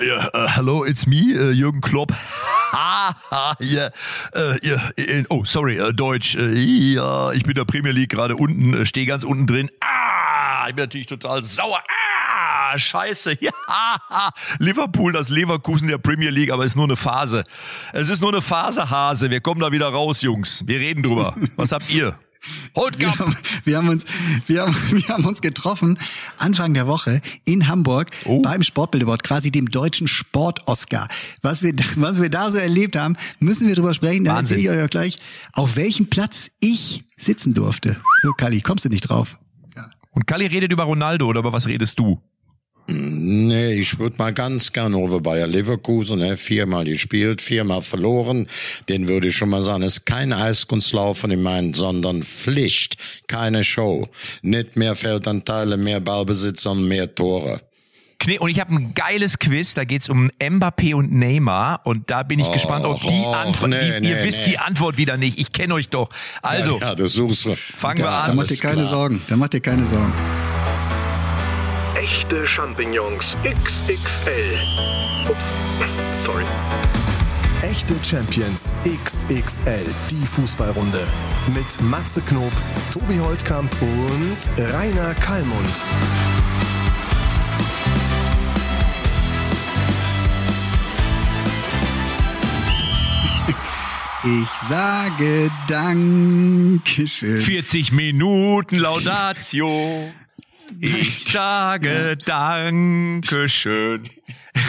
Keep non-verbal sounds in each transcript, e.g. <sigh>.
Ja, uh, hello, it's me, uh, Jürgen Klopp. ja, uh, ja, oh, sorry, uh, Deutsch. Ja, ich bin der Premier League gerade unten, stehe ganz unten drin. Ah, ich bin natürlich total sauer. Ah, scheiße. <laughs> Ja, Liverpool, das Leverkusen der Premier League, aber ist nur eine Phase. Es ist nur eine Phase, Hase. Wir kommen da wieder raus, Jungs. Wir reden drüber. Was habt ihr? Holt wir haben, wir haben uns, wir haben, <laughs> wir haben uns getroffen Anfang der Woche in Hamburg oh. beim Sportbildewort, quasi dem deutschen Sport-Oscar. Was wir, <laughs> was wir da so erlebt haben, müssen wir drüber sprechen. Dann erzähle ich euch auch gleich, auf welchem Platz ich sitzen durfte. So, Kali, kommst du nicht drauf? Ja. Und Kali redet über Ronaldo oder über was redest du? Nee, ich würde mal ganz gerne over Bayer Leverkusen, ne? viermal gespielt, viermal verloren. Den würde ich schon mal sagen, es ist kein Eiskunstlaufen in meinen, sondern Pflicht, keine Show. Nicht mehr Feldanteile, mehr Ballbesitz, sondern mehr Tore. Und ich habe ein geiles Quiz, da geht's um Mbappé und Neymar und da bin ich oh, gespannt, ob die oh, Antwort, nee, die, ihr nee, wisst nee. die Antwort wieder nicht, ich kenne euch doch. Also, ja, ja, das suchst du. fangen ja, wir an. Da macht ihr keine klar. Sorgen, da macht ihr keine Sorgen. Echte Champignons XXL. Ups, sorry. Echte Champions XXL, die Fußballrunde. Mit Matze Knob, Tobi Holtkamp und Rainer Kallmund. Ich sage Dankeschön. 40 Minuten Laudatio. Ich sage Dankeschön.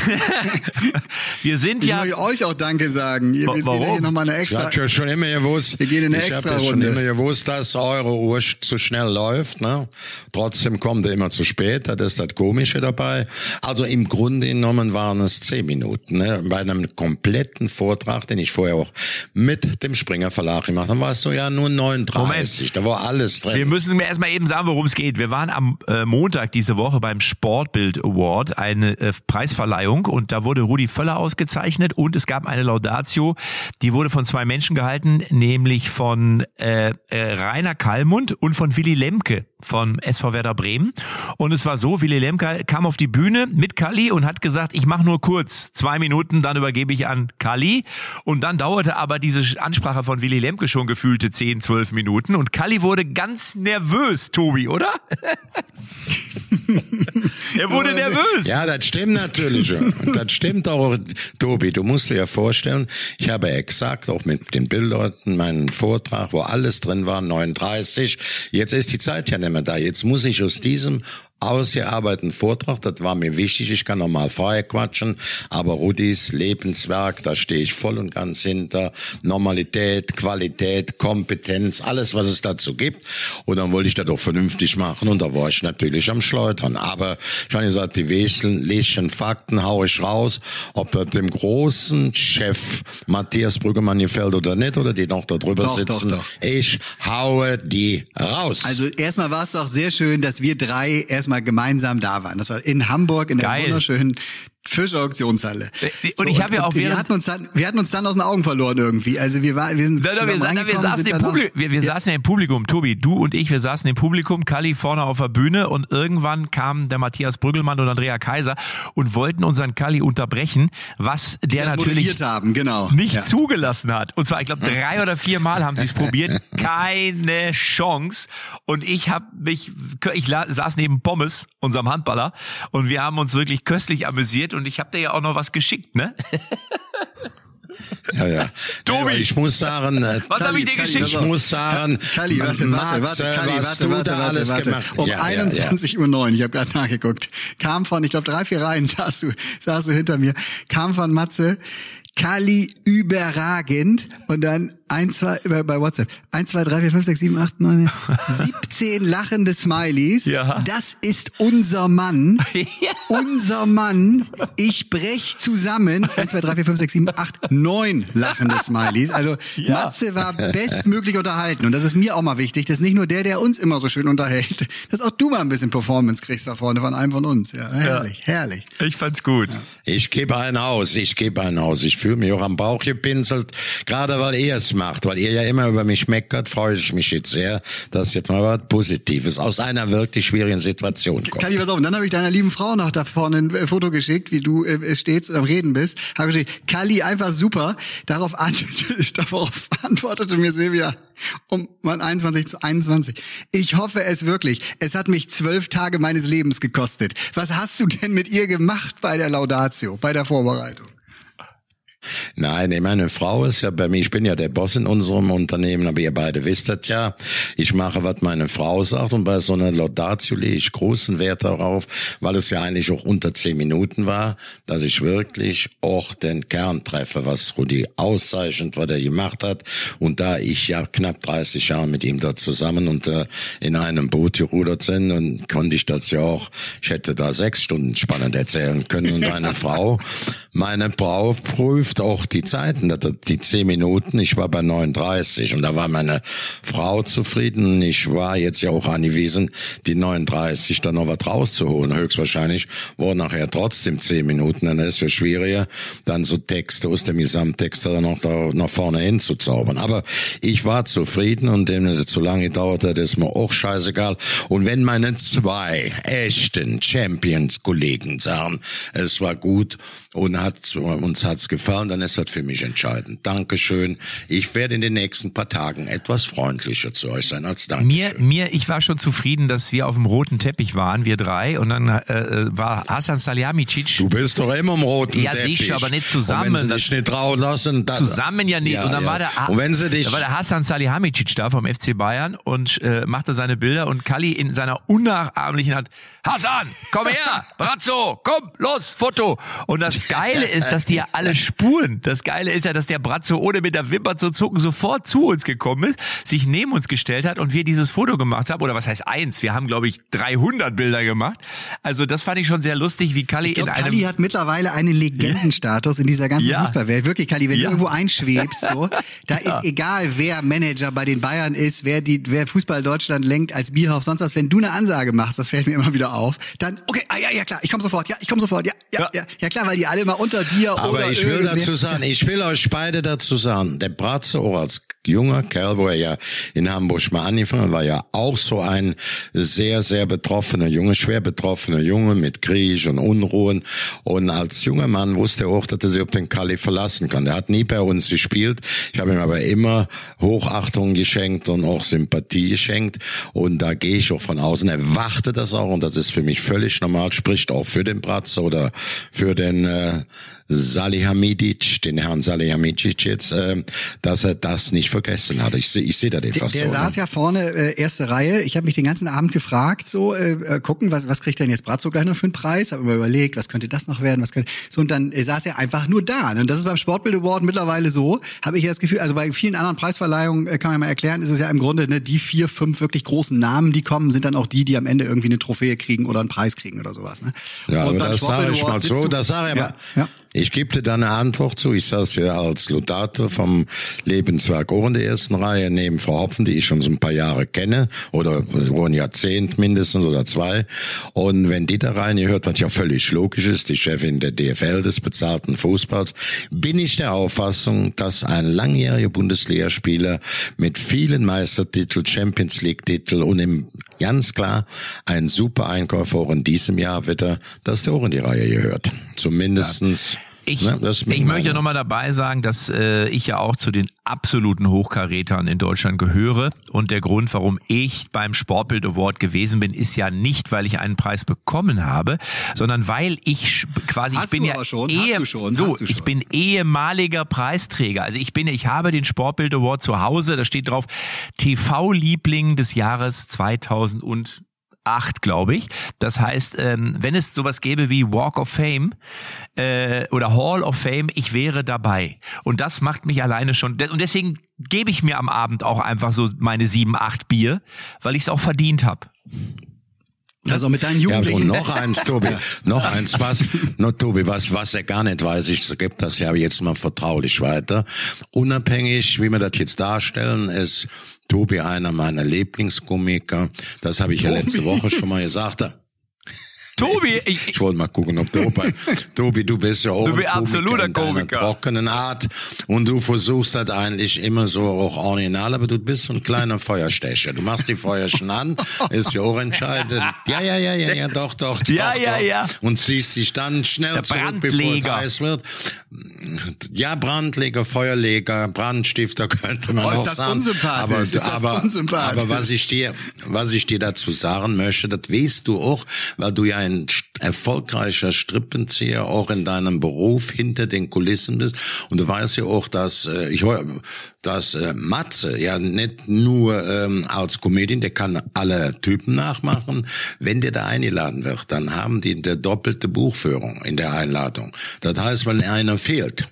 <laughs> wir sind ich ja. Ich euch auch Danke sagen. Ihr, wir warum? hier nochmal eine extra. Ich habe schon immer gewusst. Wir gehen in eine ich extra Ich habe Runde. schon immer gewusst, dass eure Uhr zu schnell läuft. Ne? Trotzdem kommt ihr immer zu spät. Das ist das Komische dabei. Also im Grunde genommen waren es zehn Minuten. Ne? Bei einem kompletten Vortrag, den ich vorher auch mit dem Springer Verlag gemacht habe, war es so ja nur 39. Moment. Da war alles drin. Wir müssen mir erstmal eben sagen, worum es geht. Wir waren am äh, Montag diese Woche beim Sportbild Award, eine äh, Preisverleihung und da wurde Rudi Völler ausgezeichnet und es gab eine Laudatio, die wurde von zwei Menschen gehalten, nämlich von äh, äh, Rainer Kallmund und von Willy Lemke von SV Werder Bremen. Und es war so, Willy Lemke kam auf die Bühne mit Kali und hat gesagt, ich mache nur kurz, zwei Minuten, dann übergebe ich an Kali. Und dann dauerte aber diese Ansprache von Willy Lemke schon gefühlte zehn, zwölf Minuten. Und Kali wurde ganz nervös, Tobi, oder? <laughs> er wurde nervös. Ja, das stimmt natürlich. Das stimmt auch, Tobi. Du musst dir ja vorstellen, ich habe exakt auch mit den Bildern meinen Vortrag, wo alles drin war, 39. Jetzt ist die Zeit ja nicht mehr da. Jetzt muss ich aus diesem ausgearbeiteten Vortrag, das war mir wichtig, ich kann normal vorher quatschen, aber Rudis Lebenswerk, da stehe ich voll und ganz hinter, Normalität, Qualität, Kompetenz, alles, was es dazu gibt. Und dann wollte ich das doch vernünftig machen und da war ich natürlich am Schleudern, aber ich habe gesagt, die wesentlichen Fakten haue ich raus, ob das dem großen Chef Matthias Brüggemann gefällt oder nicht, oder die noch da drüber doch, sitzen, doch, doch. ich haue die raus. Also erstmal war es doch sehr schön, dass wir drei erst erstmal gemeinsam da waren. Das war in Hamburg in der Geil. wunderschönen Fischauktionshalle. Äh, und so, ich habe ja auch wir hatten uns dann wir hatten uns dann aus den Augen verloren irgendwie. Also wir waren wir sind na, na, wir, na, wir saßen im Publikum, wir, wir ja. saßen ja im Publikum, Tobi, du und ich, wir saßen im Publikum, Kali vorne auf der Bühne und irgendwann kam der Matthias Brüggelmann und Andrea Kaiser und wollten unseren Kali unterbrechen, was der natürlich haben, genau. nicht ja. zugelassen hat. Und zwar ich glaube drei oder vier Mal haben sie es probiert, <laughs> keine Chance und ich habe mich ich saß neben Pommes, unserem Handballer und wir haben uns wirklich köstlich amüsiert und ich habe dir ja auch noch was geschickt, ne? Ja, ja. Tobi, ich muss sagen, äh, was habe ich dir geschickt? Ich muss sagen, Kali, warte, warte, warte, Kali, was warte, du warte, da warte, alles warte. gemacht. Um ja, 21 ja, ja. Uhr neun, ich habe gerade nachgeguckt, kam von, ich glaube drei, vier Reihen saß du, saß du hinter mir, kam von Matze, Kali überragend und dann eins, zwei, bei WhatsApp. eins, zwei, drei, vier, fünf, sechs, sieben, acht, neun, <laughs> 17 lachende Smileys. Ja. Das ist unser Mann. <laughs> ja. Unser Mann. Ich brech zusammen. eins, zwei, drei, vier, fünf, sechs, sieben, acht, neun lachende Smileys. Also ja. Matze war bestmöglich unterhalten. Und das ist mir auch mal wichtig. Das ist nicht nur der, der uns immer so schön unterhält. Dass auch du mal ein bisschen Performance kriegst da vorne von einem von uns. Ja, herrlich, ja. herrlich. Ich fand's gut. Ich gebe einen aus. Ich gebe einen aus. Ich fühle mich auch am Bauch gepinselt. Gerade weil er es macht, weil ihr ja immer über mich meckert, freue ich mich jetzt sehr, dass jetzt mal was Positives aus einer wirklich schwierigen Situation kommt. Kann ich was auf? Dann habe ich deiner lieben Frau noch da vorne ein äh, Foto geschickt, wie du äh, stehst und am Reden bist. Habe geschickt, Kali, einfach super. Darauf, an, <laughs> darauf antwortete mir Silvia um mal 21 zu 21. Ich hoffe es wirklich. Es hat mich zwölf Tage meines Lebens gekostet. Was hast du denn mit ihr gemacht bei der Laudatio, bei der Vorbereitung? Nein, meine Frau ist ja bei mir, ich bin ja der Boss in unserem Unternehmen, aber ihr beide wisst das ja. Ich mache, was meine Frau sagt und bei so einer Laudatio lege ich großen Wert darauf, weil es ja eigentlich auch unter zehn Minuten war, dass ich wirklich auch den Kern treffe, was Rudi auszeichnet, was er gemacht hat. Und da ich ja knapp 30 Jahre mit ihm da zusammen und äh, in einem Boot gerudert sind, und konnte ich das ja auch, ich hätte da sechs Stunden spannend erzählen können und meine <laughs> Frau, meine Frau prüft auch die Zeiten, die zehn Minuten. Ich war bei 39 und da war meine Frau zufrieden. Ich war jetzt ja auch angewiesen, die 39 dann noch was rauszuholen. Höchstwahrscheinlich waren nachher trotzdem zehn Minuten. Dann ist es ja schwieriger, dann so Texte aus dem Gesamttext dann noch da nach vorne hinzuzaubern. Aber ich war zufrieden und dem es zu lange gedauert hat, ist mir auch scheißegal. Und wenn meine zwei echten Champions-Kollegen sagen, es war gut und hat, uns hat's gefallen, dann ist das für mich entscheidend. Dankeschön. Ich werde in den nächsten paar Tagen etwas freundlicher zu euch sein als Dankeschön. Mir, mir, ich war schon zufrieden, dass wir auf dem roten Teppich waren, wir drei, und dann äh, war Hasan Salihamidzic. Du bist doch immer im roten ja, Teppich. Ja, sicher, aber nicht zusammen. Und wenn sie dich nicht trauen lassen, dann, zusammen ja nicht. Ja, und dann ja. war der, und wenn sie dich, da war der Hasan Salihamidzic da vom FC Bayern und äh, machte seine Bilder und Kali in seiner unnachahmlichen Art, Hasan, komm her, Brazzo, komm, los, Foto. Und das Geile ist, dass die ja alle spuren Spuren. Das Geile ist ja, dass der Bratzo ohne mit der Wimper zu zucken sofort zu uns gekommen ist, sich neben uns gestellt hat und wir dieses Foto gemacht haben. Oder was heißt eins? Wir haben, glaube ich, 300 Bilder gemacht. Also das fand ich schon sehr lustig, wie Kali in einem... Kali hat mittlerweile einen Legendenstatus in dieser ganzen ja. Fußballwelt. Wirklich, Kali, wenn ja. du irgendwo einschwebst, so, <laughs> da ja. ist egal, wer Manager bei den Bayern ist, wer die, wer Fußball Deutschland lenkt als Bierhoff, sonst was. Wenn du eine Ansage machst, das fällt mir immer wieder auf, dann, okay, ah, ja, ja, klar, ich komme sofort, ja, ich komme sofort, ja, ja, ja, ja, klar, weil die alle immer unter dir Aber oder ich will dazu sagen, ich will euch beide dazu sagen, der Bratze auch als junger Kerl, wo er ja in Hamburg mal angefangen war, ja auch so ein sehr, sehr betroffener Junge, schwer betroffener Junge mit Krieg und Unruhen. Und als junger Mann wusste er auch, dass er sich auf den Kali verlassen kann. Er hat nie bei uns gespielt. Ich habe ihm aber immer Hochachtung geschenkt und auch Sympathie geschenkt. Und da gehe ich auch von außen. Er wachte das auch und das ist für mich völlig normal, spricht auch für den Bratze oder für den äh, Salihamidzic, den Herrn Salihamidzic jetzt, äh, dass er das nicht vergessen hat. Ich, ich sehe da den fast der, der so. Saß ne? ja vorne, äh, erste Reihe. Ich habe mich den ganzen Abend gefragt, so äh, äh, gucken, was, was kriegt denn jetzt Brazzo gleich noch für einen Preis? Habe mir überlegt, was könnte das noch werden? Was könnte, so und dann äh, saß er einfach nur da. Und das ist beim Sportbild Award mittlerweile so, habe ich ja das Gefühl, also bei vielen anderen Preisverleihungen äh, kann man mal erklären, ist es ja im Grunde ne, die vier, fünf wirklich großen Namen, die kommen, sind dann auch die, die am Ende irgendwie eine Trophäe kriegen oder einen Preis kriegen oder sowas. Ne? Ja, und aber das sage ich mal so, das sage ich ja, mal. Ja. Ich gebe dir da eine Antwort zu. Ich saß ja als Ludator vom Lebenswerk in der ersten Reihe neben Frau Hopfen, die ich schon so ein paar Jahre kenne oder ein Jahrzehnt mindestens oder zwei. Und wenn die da rein hört, was ja völlig logisch ist, die Chefin der DFL des bezahlten Fußballs, bin ich der Auffassung, dass ein langjähriger Bundesligaspieler mit vielen Meistertitel, Champions League Titel und im ganz klar ein super Einkäufer auch in diesem Jahr wieder, dass der auch in die Reihe gehört. Zumindestens. Ja. Ich, ne, ich möchte nochmal dabei sagen, dass äh, ich ja auch zu den absoluten Hochkarätern in Deutschland gehöre. Und der Grund, warum ich beim Sportbild Award gewesen bin, ist ja nicht, weil ich einen Preis bekommen habe, sondern weil ich quasi, Hast ich bin ja schon? Ehe, schon? so, ich bin ehemaliger Preisträger. Also ich bin, ich habe den Sportbild Award zu Hause. Da steht drauf TV-Liebling des Jahres 2000 und acht, glaube ich. Das heißt, ähm, wenn es sowas gäbe wie Walk of Fame äh, oder Hall of Fame, ich wäre dabei. Und das macht mich alleine schon. Und deswegen gebe ich mir am Abend auch einfach so meine sieben, acht Bier, weil ich es auch verdient habe. Also mit deinen Jugendlichen. Ja, und noch eins, Tobi, <laughs> noch eins, was, noch Tobi, was, was er gar nicht weiß, ich gebe das ja jetzt mal vertraulich weiter. Unabhängig, wie wir das jetzt darstellen, ist Tobi einer meiner Lieblingskomiker. Das habe ich ja letzte Woche schon mal gesagt. <laughs> Tobi, ich, ich wollte mal gucken, ob du, Tobi, du bist ja auch du bist absoluter Komiker. trockenen Art und du versuchst das eigentlich immer so auch original, aber du bist so ein kleiner Feuerstecher. Du machst die Feuerchen an, ist ja auch entscheidend. Ja, ja, ja, ja, ja, doch, doch, doch ja, ja, doch. ja. Und ziehst dich dann schnell Der zurück, bevor es heiß wird. Ja, Brandleger, Feuerleger, Brandstifter könnte man oh, auch sagen. Aber, aber, aber was ich dir, was ich dir dazu sagen möchte, das weißt du auch, weil du ja ein erfolgreicher Strippenzieher auch in deinem Beruf hinter den Kulissen bist. Und du weißt ja auch, dass äh, ich dass äh, Matze ja nicht nur ähm, als Comedian, der kann alle Typen nachmachen. Wenn der da eingeladen wird, dann haben die eine doppelte Buchführung in der Einladung. Das heißt, wenn einer fehlt,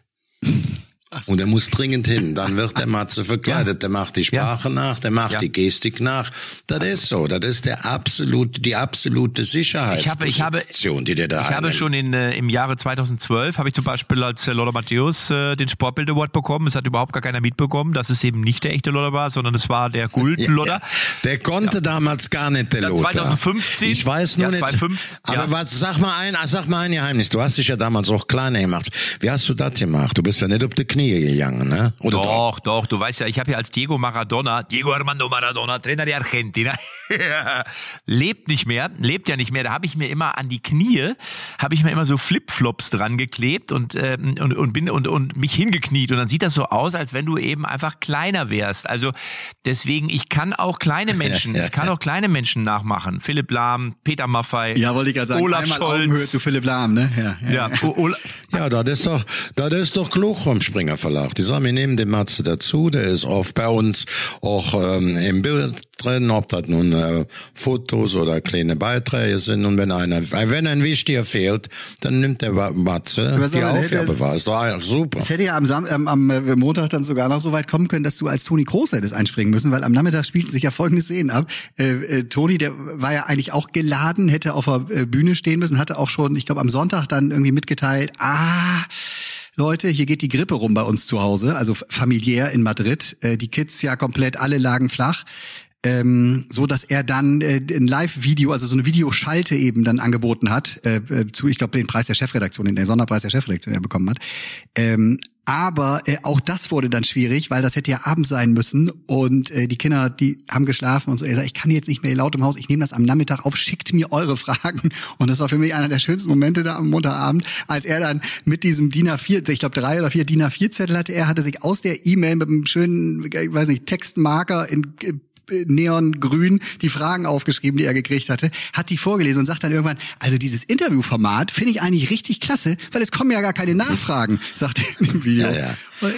und er muss dringend hin. Dann wird der Matze verkleidet. Der macht die Sprache nach, der macht die Gestik nach. Das ist so. Das ist der absolute, die absolute Sicherheitsposition, ich habe, ich habe, die der da Ich habe schon in, äh, im Jahre 2012 habe ich zum Beispiel als äh, Lola Matthäus äh, den Sportbild Award bekommen. Es hat überhaupt gar keiner mitbekommen, dass es eben nicht der echte Lola war, sondern es war der <laughs> Gulden Lola. der konnte damals gar nicht der Lothar. 2015. Ich weiß nur nicht. 2015, aber was, sag mal ein, sag mal ein Geheimnis. Du hast dich ja damals auch kleiner gemacht. Wie hast du das gemacht? Du bist ja nicht auf die Knie Knie gegangen, ne? Oder doch, doch, doch, du weißt ja, ich habe ja als Diego Maradona, Diego Armando Maradona, Trainer der Argentina, <laughs> lebt nicht mehr, lebt ja nicht mehr. Da habe ich mir immer an die Knie, habe ich mir immer so Flipflops dran geklebt und, äh, und, und bin und, und mich hingekniet und dann sieht das so aus, als wenn du eben einfach kleiner wärst. Also deswegen, ich kann auch kleine <laughs> Menschen, ich kann auch kleine Menschen nachmachen. Philipp Lahm, Peter Maffei, ja, wollte ich gerade sagen, Olaf Scholz, du Philipp Lahm, ne? Ja, ja, ja. Ja das ist doch, das ist doch klug vom Springer Verlag. Die sagen, wir nehmen den Matze dazu, der ist oft bei uns auch ähm, im Bild drin, ob das nun äh, Fotos oder kleine Beiträge sind. Und wenn einer, wenn ein Wichtiger fehlt, dann nimmt der Matze die Aufgabe wahr. Ist doch super. Es hätte ja am, Sam am, am äh, Montag dann sogar noch so weit kommen können, dass du als Toni Groß hättest einspringen müssen, weil am Nachmittag spielten sich ja folgende Szenen ab. Äh, äh, Toni, der war ja eigentlich auch geladen, hätte auf der äh, Bühne stehen müssen, hatte auch schon, ich glaube, am Sonntag dann irgendwie mitgeteilt, ah, Leute, hier geht die Grippe rum bei uns zu Hause, also familiär in Madrid. Äh, die Kids ja komplett, alle lagen flach ähm, so dass er dann äh, ein Live-Video, also so eine Videoschalte eben dann angeboten hat, äh, äh zu, ich glaube, den Preis der Chefredaktion, den Sonderpreis der Chefredaktion, den er bekommen hat. Ähm, aber äh, auch das wurde dann schwierig, weil das hätte ja abends sein müssen und äh, die Kinder, die haben geschlafen und so. Er sagt, ich kann jetzt nicht mehr laut im Haus, ich nehme das am Nachmittag auf, schickt mir eure Fragen. Und das war für mich einer der schönsten Momente da am Montagabend, als er dann mit diesem DIN A4, ich glaube drei oder vier DIN A4 Zettel hatte, er hatte sich aus der E-Mail mit einem schönen, ich weiß nicht, Textmarker in neongrün die Fragen aufgeschrieben, die er gekriegt hatte, hat die vorgelesen und sagt dann irgendwann, also dieses Interviewformat finde ich eigentlich richtig klasse, weil es kommen ja gar keine Nachfragen, <laughs> sagt er im Video. Ja, ja.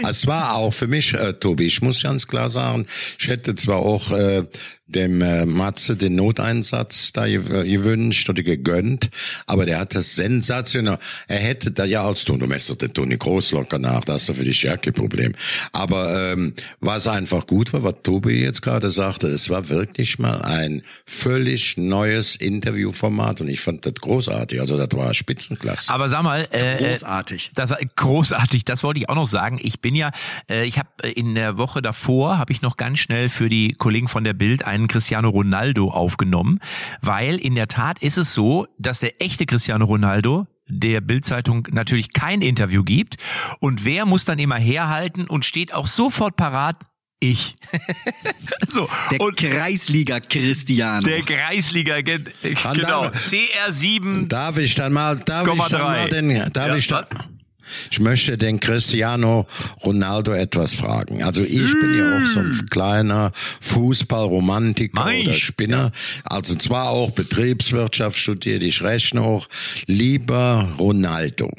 Es war auch für mich, äh, Tobi, ich muss ganz klar sagen, ich hätte zwar auch äh, dem äh, Matze den Noteinsatz da gewünscht oder gegönnt, aber der hat das sensationell. Er hätte da ja als du, du messert den Toni Großlocker nach, das ist doch für dich ja kein Problem. Aber ähm, was einfach gut war, was Tobi jetzt gerade sagte, es war wirklich mal ein völlig neues Interviewformat und ich fand das großartig. Also das war Spitzenklasse. Aber sag mal, äh, großartig. Das war großartig. Das wollte ich auch noch sagen. Ich bin ja, äh, ich habe in der Woche davor habe ich noch ganz schnell für die Kollegen von der Bild ein einen Cristiano Ronaldo aufgenommen, weil in der Tat ist es so, dass der echte Cristiano Ronaldo der Bildzeitung natürlich kein Interview gibt und wer muss dann immer herhalten und steht auch sofort parat, ich. <laughs> so, der und Kreisliga Cristiano. Der Kreisliga, genau. CR7. Darf ich dann mal, darf ich dann mal den, darf ja, ich dann, was? Ich möchte den Cristiano Ronaldo etwas fragen. Also ich bin ja auch so ein mm. kleiner Fußballromantiker oder Spinner. Also zwar auch Betriebswirtschaft studiert, ich rechne auch. Lieber Ronaldo,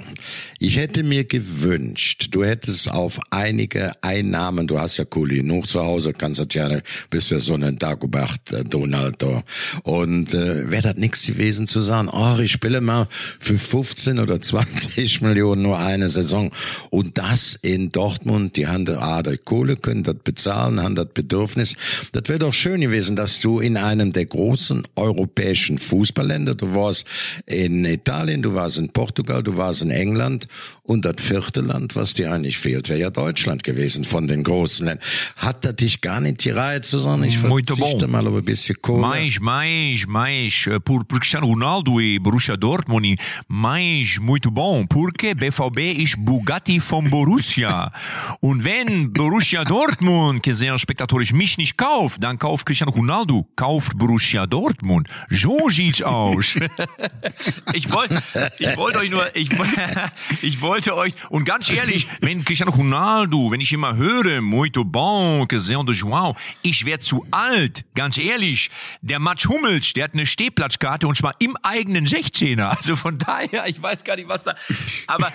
ich hätte mir gewünscht, du hättest auf einige Einnahmen, du hast ja Kuli genug zu Hause, kannst das ja, bist ja so ein Dagobert äh, Donaldo. Und äh, wäre das nichts gewesen zu sagen, oh, ich spiele mal für 15 oder 20 <laughs> Millionen nur ein eine Saison. Und das in Dortmund, die haben die Kohle, können das bezahlen, haben das Bedürfnis. Das wäre doch schön gewesen, dass du in einem der großen europäischen Fußballländer, du warst in Italien, du warst in Portugal, du warst in England und das vierte Land, was dir eigentlich fehlt, wäre ja Deutschland gewesen von den großen Ländern. Hat das dich gar nicht die Reihe zu sagen, ich verzichte mal auf ein bisschen Kohle? Mais, mais, mais, por, por Cristiano Ronaldo e Borussia Dortmund, mais muito bom, porque BVB ist Bugatti vom Borussia. Und wenn Borussia Dortmund, sehr spektatorisch, mich nicht kauft, dann kauft Cristiano Ronaldo, kauft Borussia Dortmund. So sieht's aus. <laughs> ich wollte, ich wollte euch nur, ich, <laughs> ich wollte euch, und ganz ehrlich, wenn Cristiano Ronaldo, wenn ich immer höre, muito bom, sehr de João, ich werde zu alt, ganz ehrlich. Der Matsch Hummels, der hat eine Stehplatzkarte und zwar im eigenen 16er. Also von daher, ich weiß gar nicht, was da, aber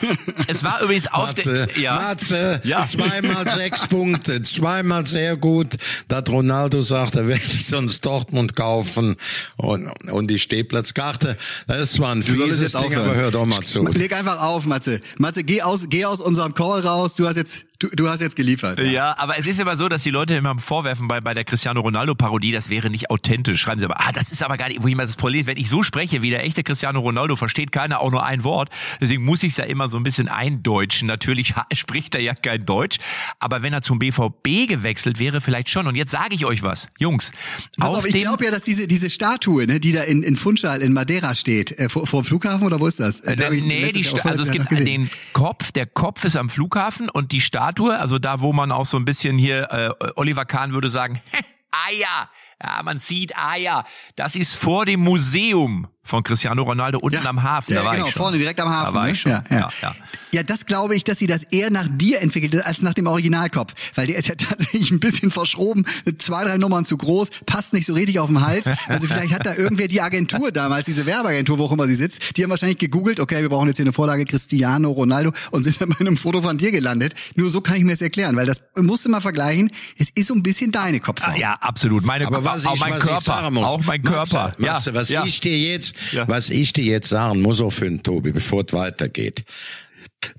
es war übrigens auf Matze, der, ja. Matze, ja. zweimal sechs Punkte, zweimal sehr gut, dass Ronaldo sagt, er werde <laughs> sonst Dortmund kaufen und, und die Stehplatzkarte. Das war ein fieses Ding, aber hör doch mal zu. Leg einfach auf, Matze. Matze, geh aus, geh aus unserem Call raus. Du hast jetzt Du, du hast jetzt geliefert. Ja. ja. aber es ist immer so, dass die Leute immer vorwerfen bei, bei der Cristiano Ronaldo-Parodie, das wäre nicht authentisch. Schreiben sie aber, ah, das ist aber gar nicht, wo jemand das Problem wenn ich so spreche wie der echte Cristiano Ronaldo, versteht keiner auch nur ein Wort. Deswegen muss ich es ja immer so ein bisschen eindeutschen. Natürlich <laughs> spricht er ja kein Deutsch, aber wenn er zum BVB gewechselt wäre, vielleicht schon. Und jetzt sage ich euch was, Jungs. Pass auf, ich glaube ja, dass diese, diese Statue, ne, die da in, in Funchal in Madeira steht, äh, vor, vor dem Flughafen oder wo ist das? Äh, nee, die, also es gibt den Kopf, der Kopf ist am Flughafen und die Statue Statue, also da, wo man auch so ein bisschen hier, äh, Oliver Kahn würde sagen, <laughs> Eier, ja, man sieht Eier. Das ist vor dem Museum von Cristiano Ronaldo unten ja, am Hafen. Ja, da war genau, ich schon. vorne direkt am Hafen. Da war ne? ich schon. Ja, ja. Ja, ja. das glaube ich, dass sie das eher nach dir entwickelt hat, als nach dem Originalkopf. Weil der ist ja <laughs> tatsächlich ein bisschen verschroben, zwei, drei Nummern zu groß, passt nicht so richtig auf den Hals. Also vielleicht hat da <laughs> irgendwer die Agentur damals, diese Werbeagentur, wo auch immer sie sitzt, die haben wahrscheinlich gegoogelt, okay, wir brauchen jetzt hier eine Vorlage Cristiano Ronaldo und sind dann bei einem Foto von dir gelandet. Nur so kann ich mir das erklären, weil das musst du mal vergleichen, es ist so ein bisschen deine Kopfform. Ah, ja, absolut. Meine Aber was auch ich, mein was Körper, ich sagen muss, auch mein Körper. Matze, Matze, ja, was ja. ich dir jetzt, Ja. was ich dir jetzt sagen muss, auch für den Tobi, bevor es weitergeht.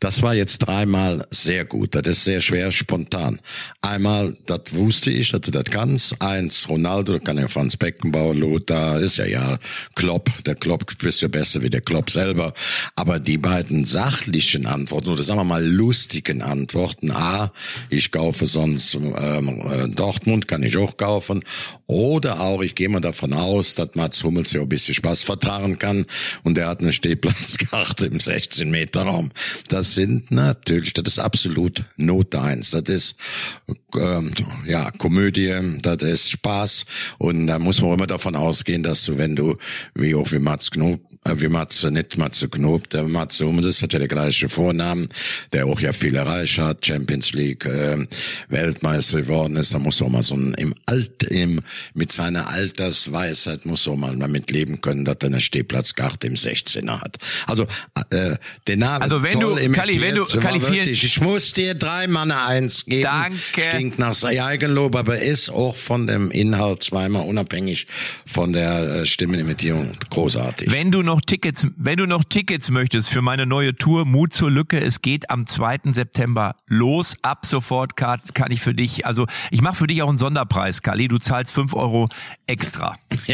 Das war jetzt dreimal sehr gut. Das ist sehr schwer spontan. Einmal, das wusste ich, dass du das kannst. Eins, Ronaldo, kann ja Franz Beckenbauer, Lothar, ist ja ja Klopp. Der Klopp ist ja besser wie der Klopp selber. Aber die beiden sachlichen Antworten oder sagen wir mal lustigen Antworten. A, ich kaufe sonst ähm, äh, Dortmund, kann ich auch kaufen. Oder auch, ich gehe mal davon aus, dass Mats Hummels ja ein bisschen Spaß vertragen kann und er hat eine Stehplatzkarte im 16 Meter Raum. Das sind natürlich, das ist absolut Not eins. Das ist ähm, ja Komödie, das ist Spaß und da muss man immer davon ausgehen, dass du, wenn du wie auch wie Mats Knob, äh, wie Mats nicht Mats Knob, der Mats Hummels hat ja der gleiche Vornamen, der auch ja viel erreicht hat, Champions League äh, Weltmeister geworden ist. Da muss auch mal so ein im Alt im mit seiner Altersweisheit muss auch mal damit leben können, dass er eine Stehplatzkarte im 16er hat. Also äh, der Name Also wenn toll du- Kalli, wenn du- Kalli, vielen- wirklich, ich muss dir drei Mann eins geben. Danke. Stinkt nach Eigenlob, aber ist auch von dem Inhalt zweimal unabhängig von der äh, Stimmenimitierung großartig. Wenn du noch Tickets, wenn du noch Tickets möchtest für meine neue Tour Mut zur Lücke, es geht am 2. September los. Ab sofort kann, ich für dich, also ich mache für dich auch einen Sonderpreis, Kali. Du zahlst fünf Euro extra. <laughs>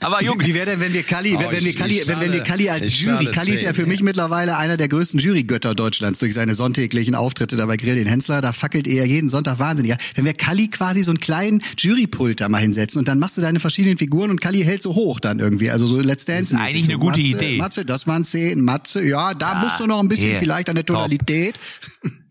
Aber Jungs, Wie wäre denn, wenn wir Kali, wenn, Oh, wenn wir ich- Kali, ich wenn, wenn wir Kali als Jury, Kali ist ja für mich ja. Mittlerweile einer der größten Jurygötter Deutschlands durch seine sonntäglichen Auftritte da bei Grill den Hensler, da fackelt er jeden Sonntag wahnsinnig. Wenn wir Kali quasi so einen kleinen Jurypult da mal hinsetzen und dann machst du deine verschiedenen Figuren und Kali hält so hoch dann irgendwie, also so Let's Dance. Das ist eigentlich eine gute Matze, Idee. Matze, das waren zehn, Matze, ja, da musst du noch ein bisschen yeah. vielleicht an der Top.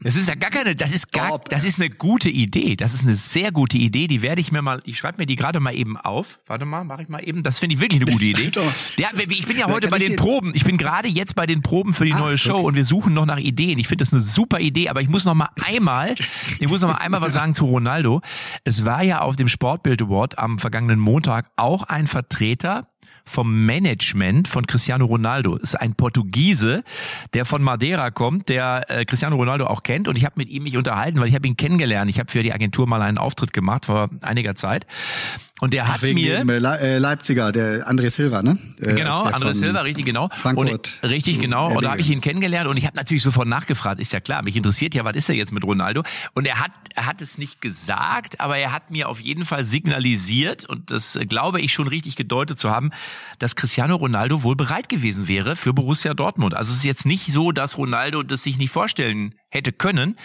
Das ist ja gar keine, das ist gar, das ist eine gute Idee. Das ist eine sehr gute Idee. Die werde ich mir mal, ich schreibe mir die gerade mal eben auf. Warte mal, mache ich mal eben. Das finde ich wirklich eine gute <laughs> Idee. Ja, ich bin ja heute bei den Proben. Ich bin gerade jetzt bei den Proben für die Ach, neue Show okay. und wir suchen noch nach Ideen. Ich finde das eine super Idee, aber ich muss noch mal einmal, ich muss noch mal einmal was <laughs> sagen zu Ronaldo. Es war ja auf dem Sportbild Award am vergangenen Montag auch ein Vertreter vom Management von Cristiano Ronaldo. Ist ein Portugiese, der von Madeira kommt, der äh, Cristiano Ronaldo auch kennt und ich habe mit ihm mich unterhalten, weil ich habe ihn kennengelernt. Ich habe für die Agentur mal einen Auftritt gemacht vor einiger Zeit Und der hat wegen mir dem, äh, äh, Leipziger, der André Silva, ne? Äh, genau, André Silva, richtig genau. Frankfurt und, richtig genau. Und da habe ich ihn kennengelernt und ich habe natürlich sofort nachgefragt. Ist ja klar, mich interessiert ja, was ist er jetzt mit Ronaldo? Und er hat, er hat es nicht gesagt, aber er hat mir auf jeden Fall signalisiert und das äh, glaube ich schon richtig gedeutet zu haben, dass Cristiano Ronaldo wohl bereit gewesen wäre für Borussia Dortmund. Also es ist jetzt nicht so, dass Ronaldo das sich nicht vorstellen hätte können.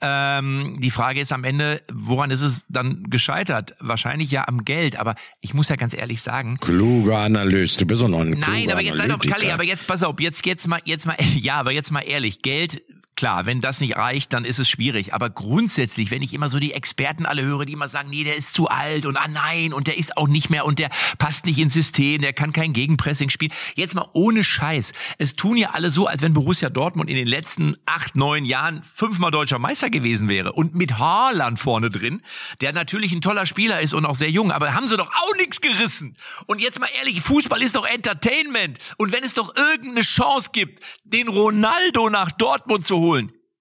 Ähm, die Frage ist am Ende, woran ist es dann gescheitert? Wahrscheinlich ja am Geld, aber ich muss ja ganz ehrlich sagen, Kluger Analyst, du bist doch noch ein Nein, aber jetzt sei doch. Kalli, aber jetzt pass auf, jetzt jetzt mal, jetzt mal, <laughs> ja, aber jetzt mal ehrlich, Geld. Klar, wenn das nicht reicht, dann ist es schwierig. Aber grundsätzlich, wenn ich immer so die Experten alle höre, die immer sagen, nee, der ist zu alt und ah nein, und der ist auch nicht mehr und der passt nicht ins System, der kann kein Gegenpressing spielen. Jetzt mal ohne Scheiß. Es tun ja alle so, als wenn Borussia Dortmund in den letzten acht, neun Jahren fünfmal deutscher Meister gewesen wäre. Und mit Haaland vorne drin, der natürlich ein toller Spieler ist und auch sehr jung, aber haben sie doch auch nichts gerissen. Und jetzt mal ehrlich, Fußball ist doch Entertainment. Und wenn es doch irgendeine Chance gibt, den Ronaldo nach Dortmund zu holen,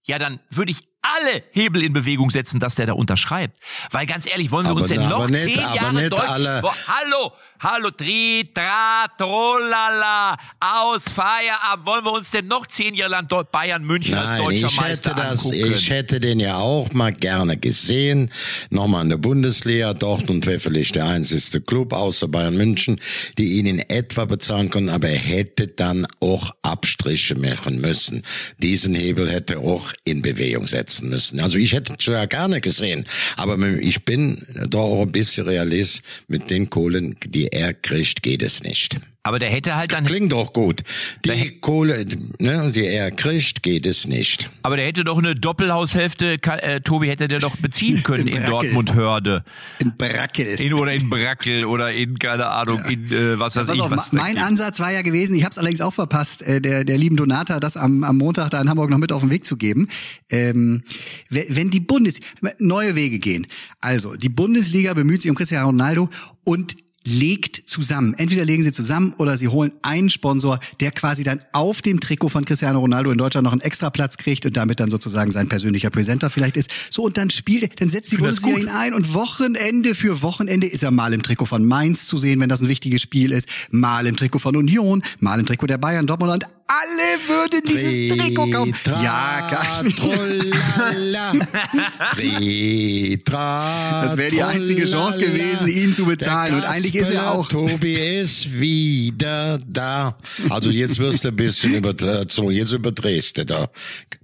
ja, dann würde ich alle Hebel in Bewegung setzen, dass der da unterschreibt. Weil ganz ehrlich, wollen wir Aber uns denn noch nicht- zehn Jahre nicht Deut- alle- Boah, hallo, hallo, tri, tra, trolala, aus, Feierabend. Wollen wir uns denn noch zehn Jahre lang Bayern München als Nein, deutscher ich Meister hätte das, angucken? ich hätte den ja auch mal gerne gesehen. Nochmal in der Bundesliga. Dortmund wäre vielleicht der einzigste Club außer Bayern München, die ihn in etwa bezahlen können, aber er hätte dann auch Abstriche machen müssen. Diesen Hebel hätte er auch in Bewegung setzen müssen. Also ich hätte es ja gerne gesehen, aber ich bin doch auch ein bisschen Realist. Mit den Kohlen, die er kriegt, geht es nicht. Aber der hätte halt dann, Klingt doch gut. Die Kohle, ne, die er kriegt, geht es nicht. aber der hätte doch eine Doppelhaushälfte, äh, Tobi hätte der doch beziehen können in Brackel. Dortmund Hörde. In Brackel. In, oder in Brackel oder in, keine Ahnung, in äh, was weiß Pass ich. auf, was mein. Ansatz war ja gewesen, ich habe es allerdings auch verpasst, äh, der, der lieben Donata das am, am Montag da in Hamburg noch mit auf den Weg zu geben. Ähm, we- wenn die Bundes neue Wege gehen, also die Bundesliga bemüht sich um Cristiano Ronaldo und legt zusammen. Entweder legen sie zusammen oder sie holen einen Sponsor, der quasi dann auf dem Trikot von Cristiano Ronaldo in Deutschland noch einen extra Platz kriegt und damit dann sozusagen sein persönlicher Präsenter vielleicht ist. So und dann spielt, dann setzt die Bundesliga ihn ein und Wochenende für Wochenende ist er mal im Trikot von Mainz zu sehen, wenn das ein wichtiges Spiel ist, mal im Trikot von Union, mal im Trikot der Bayern, Dortmund und alle würden dieses Trikot kaufen. Ja, trollala. <laughs> Tritra, Das wäre die einzige Chance gewesen, ihn zu bezahlen. Und eigentlich ist er auch- Tobi ist wieder da. Also jetzt wirst du ein bisschen überzogen. Jetzt überdrehst du da.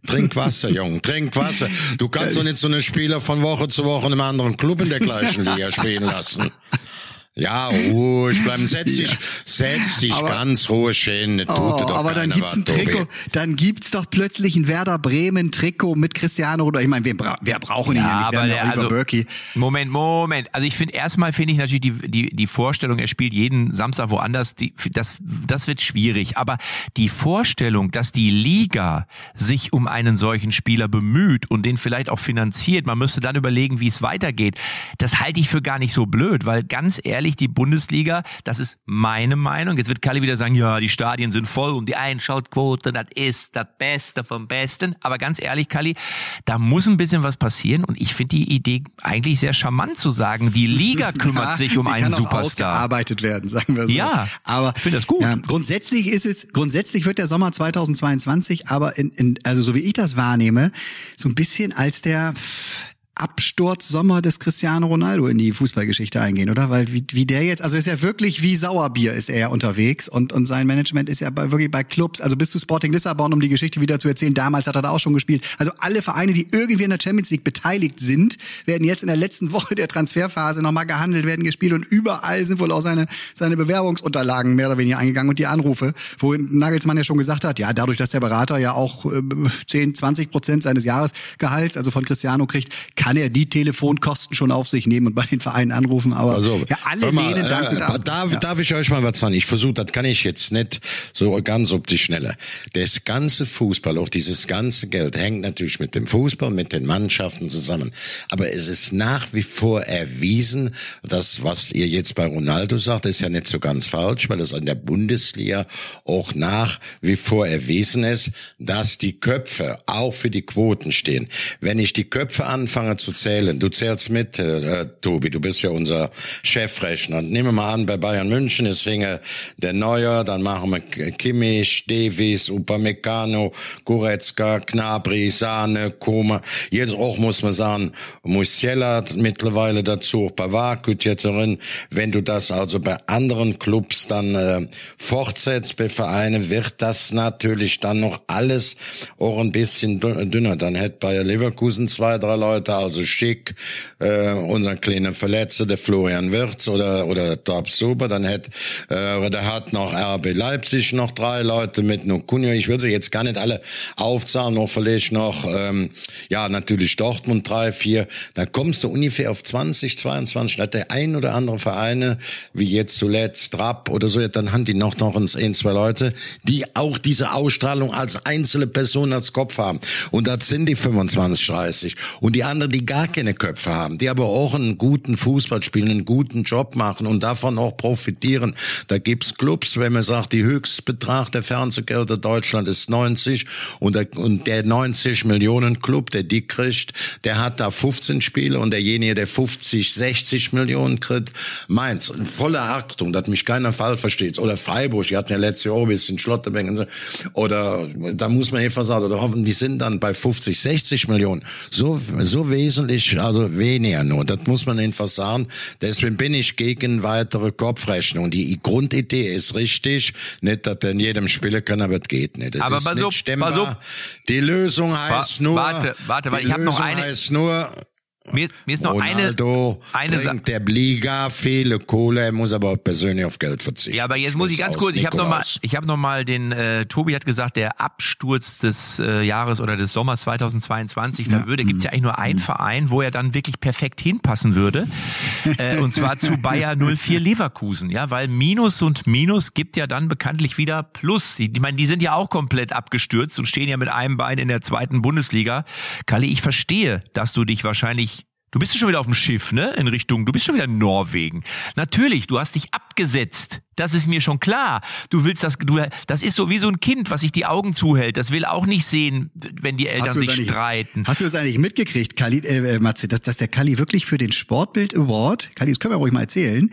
Trink Wasser, Junge. Trink Wasser. Du kannst doch nicht so einen Spieler von Woche zu Woche in einem anderen Club in der gleichen Liga spielen lassen. Ja, ruhig bleiben. <laughs> Setz dich, setz dich Aber- ganz ruhig hin. Tut Oh, aber dann gibt's ein Tobi. Trikot, dann gibt's doch plötzlich ein Werder Bremen Trikot mit Cristiano oder ich meine, bra wer brauchen ihn ja nicht? Wir haben ja Oliver Burki. Moment, Moment. Also ich finde erstmal finde ich natürlich die, die die Vorstellung, er spielt jeden Samstag woanders, die, das das wird schwierig. Aber die Vorstellung, dass die Liga sich um einen solchen Spieler bemüht und den vielleicht auch finanziert, man müsste dann überlegen, wie es weitergeht. Das halte ich für gar nicht so blöd, weil ganz ehrlich die Bundesliga, das ist meine Meinung. Jetzt wird Kalle wieder sagen, ja, die Stadien sind voll und die Einschaltquote, das ist das Beste vom Besten. Aber ganz ehrlich, Kalli, da muss ein bisschen was passieren und ich finde die Idee eigentlich sehr charmant zu sagen, die Liga <laughs> kümmert Ja, sich um sie einen kann auch Superstar. ausgearbeitet werden, sagen wir so. Ja, aber ich finde das gut. Ja, grundsätzlich ist es, grundsätzlich wird der Sommer 2022, aber in, in, also so wie ich das wahrnehme, so ein bisschen als der Absturzsommer des Cristiano Ronaldo in die Fußballgeschichte eingehen, oder? Weil wie, wie der jetzt, also ist ja wirklich wie Sauerbier ist er unterwegs und, und sein Management ist ja bei, wirklich bei Clubs, also bis zu Sporting Lissabon, um die Geschichte wieder zu erzählen, damals hat er da auch schon gespielt. Also alle Vereine, die irgendwie in der Champions League beteiligt sind, werden jetzt in der letzten <laughs> Woche der Transferphase nochmal gehandelt, werden gespielt und überall sind wohl auch seine, seine Bewerbungsunterlagen mehr oder weniger eingegangen und die Anrufe, wo Nagelsmann ja schon gesagt hat, ja, dadurch, dass der Berater ja auch äh, 10, 20 Prozent seines Jahresgehalts, also von Cristiano kriegt, kann er die Telefonkosten schon auf sich nehmen und bei den Vereinen anrufen. Aber Also, ja, alle mal, lehnen dankend äh, darf, Ja. darf ich euch mal was sagen? Ich versuche, das kann ich jetzt nicht so ganz auf die Schnelle. Das ganze Fußball, auch dieses ganze Geld hängt natürlich mit dem Fußball, mit den Mannschaften zusammen. Aber es ist nach wie vor erwiesen, das, was ihr jetzt bei Ronaldo sagt, ist ja nicht so ganz falsch, weil es in der Bundesliga auch nach wie vor erwiesen ist, dass die Köpfe auch für die Quoten stehen. Wenn ich die Köpfe anfange anfangen zu zählen. Du zählst mit, äh, Tobi, du bist ja unser Chefrechner. Nehmen wir mal an, bei Bayern München ist Finger der Neuer, dann machen wir Kimmich, Davies, Upamecano, Goretzka, Knabri, Sahne, Koma. Jetzt auch muss man sagen, Musiela mittlerweile dazu, Pavard, Kütjeterin. Wenn du das also bei anderen Clubs dann äh, fortsetzt, bei Vereinen, wird das natürlich dann noch alles auch ein bisschen dünner. Dann hätte Bayer Leverkusen zwei, drei Leute, also Schick, äh, unser kleiner Verletzter, der Florian Wirtz oder, oder Torb Super, dann hätte, äh, der hat noch RB Leipzig noch drei Leute mit Nukunio. Ich will sie jetzt gar nicht alle aufzahlen, noch vielleicht noch, ähm, ja, natürlich Dortmund drei, vier. Dann kommst du ungefähr auf 20, 22. Hat der ein oder andere Vereine, wie jetzt zuletzt Trapp oder so, dann haben die noch, noch ein, zwei Leute, die auch diese Ausstrahlung als einzelne Person als Kopf haben. Und das sind die 25, 30. Und die anderen, die gar keine Köpfe haben, die aber auch einen guten Fußball spielen, einen guten Job machen und davon auch profitieren. Da gibt's Clubs, wenn man sagt, die Höchstbetrag der Fernsehgelder Deutschland ist 90 und der, und der 90 Millionen Club, der die kriegt, der hat da 15 Spiele und derjenige, der 50, 60 Millionen kriegt, meins. Volle Achtung, dass mich keiner Fall versteht. Oder Freiburg, die hatten ja letztes Jahr ein bisschen Schlotterbeck. Oder da muss man einfach sagen, oder hoffen, die sind dann bei 50, 60 Millionen. So, so wesentlich, also weniger nur. Das muss man einfach sagen. Deswegen bin ich gegen weitere Kopfrechnung. Die Grundidee ist richtig. Nicht, dass er in jedem spielen kann, aber es geht nicht. Das aber ist so, nicht so, die Lösung heißt nur, warte, warte, weil ich habe noch eine, heißt nur, mir ist, mir ist noch Ronaldo eine, eine bringt der Liga viele Kohle, er muss aber auch persönlich auf Geld verzichten. Ja, aber jetzt muss ich ganz kurz, ich habe noch mal, ich habe noch mal den äh, Tobi hat gesagt, der Absturz des äh, Jahres oder des Sommers 2022, ja. da würde gibt's ja eigentlich nur einen Verein, wo er dann wirklich perfekt hinpassen würde, äh, und zwar zu Bayer 04 Leverkusen, ja, weil Minus und Minus gibt ja dann bekanntlich wieder Plus. Ich meine, die sind ja auch komplett abgestürzt und stehen ja mit einem Bein in der zweiten Bundesliga. Kali, ich verstehe, dass du dich wahrscheinlich Du bist schon wieder auf dem Schiff, ne? In Richtung, du bist schon wieder in Norwegen. Natürlich, du hast dich abgesetzt. Das ist mir schon klar. Du willst das, du, das ist so wie so ein Kind, was sich die Augen zuhält. Das will auch nicht sehen, wenn die Eltern sich streiten. Hast du das eigentlich mitgekriegt, Kali, äh, Matze, dass, dass der Kali wirklich für den Sportbild Award, Kali, das können wir ruhig mal erzählen,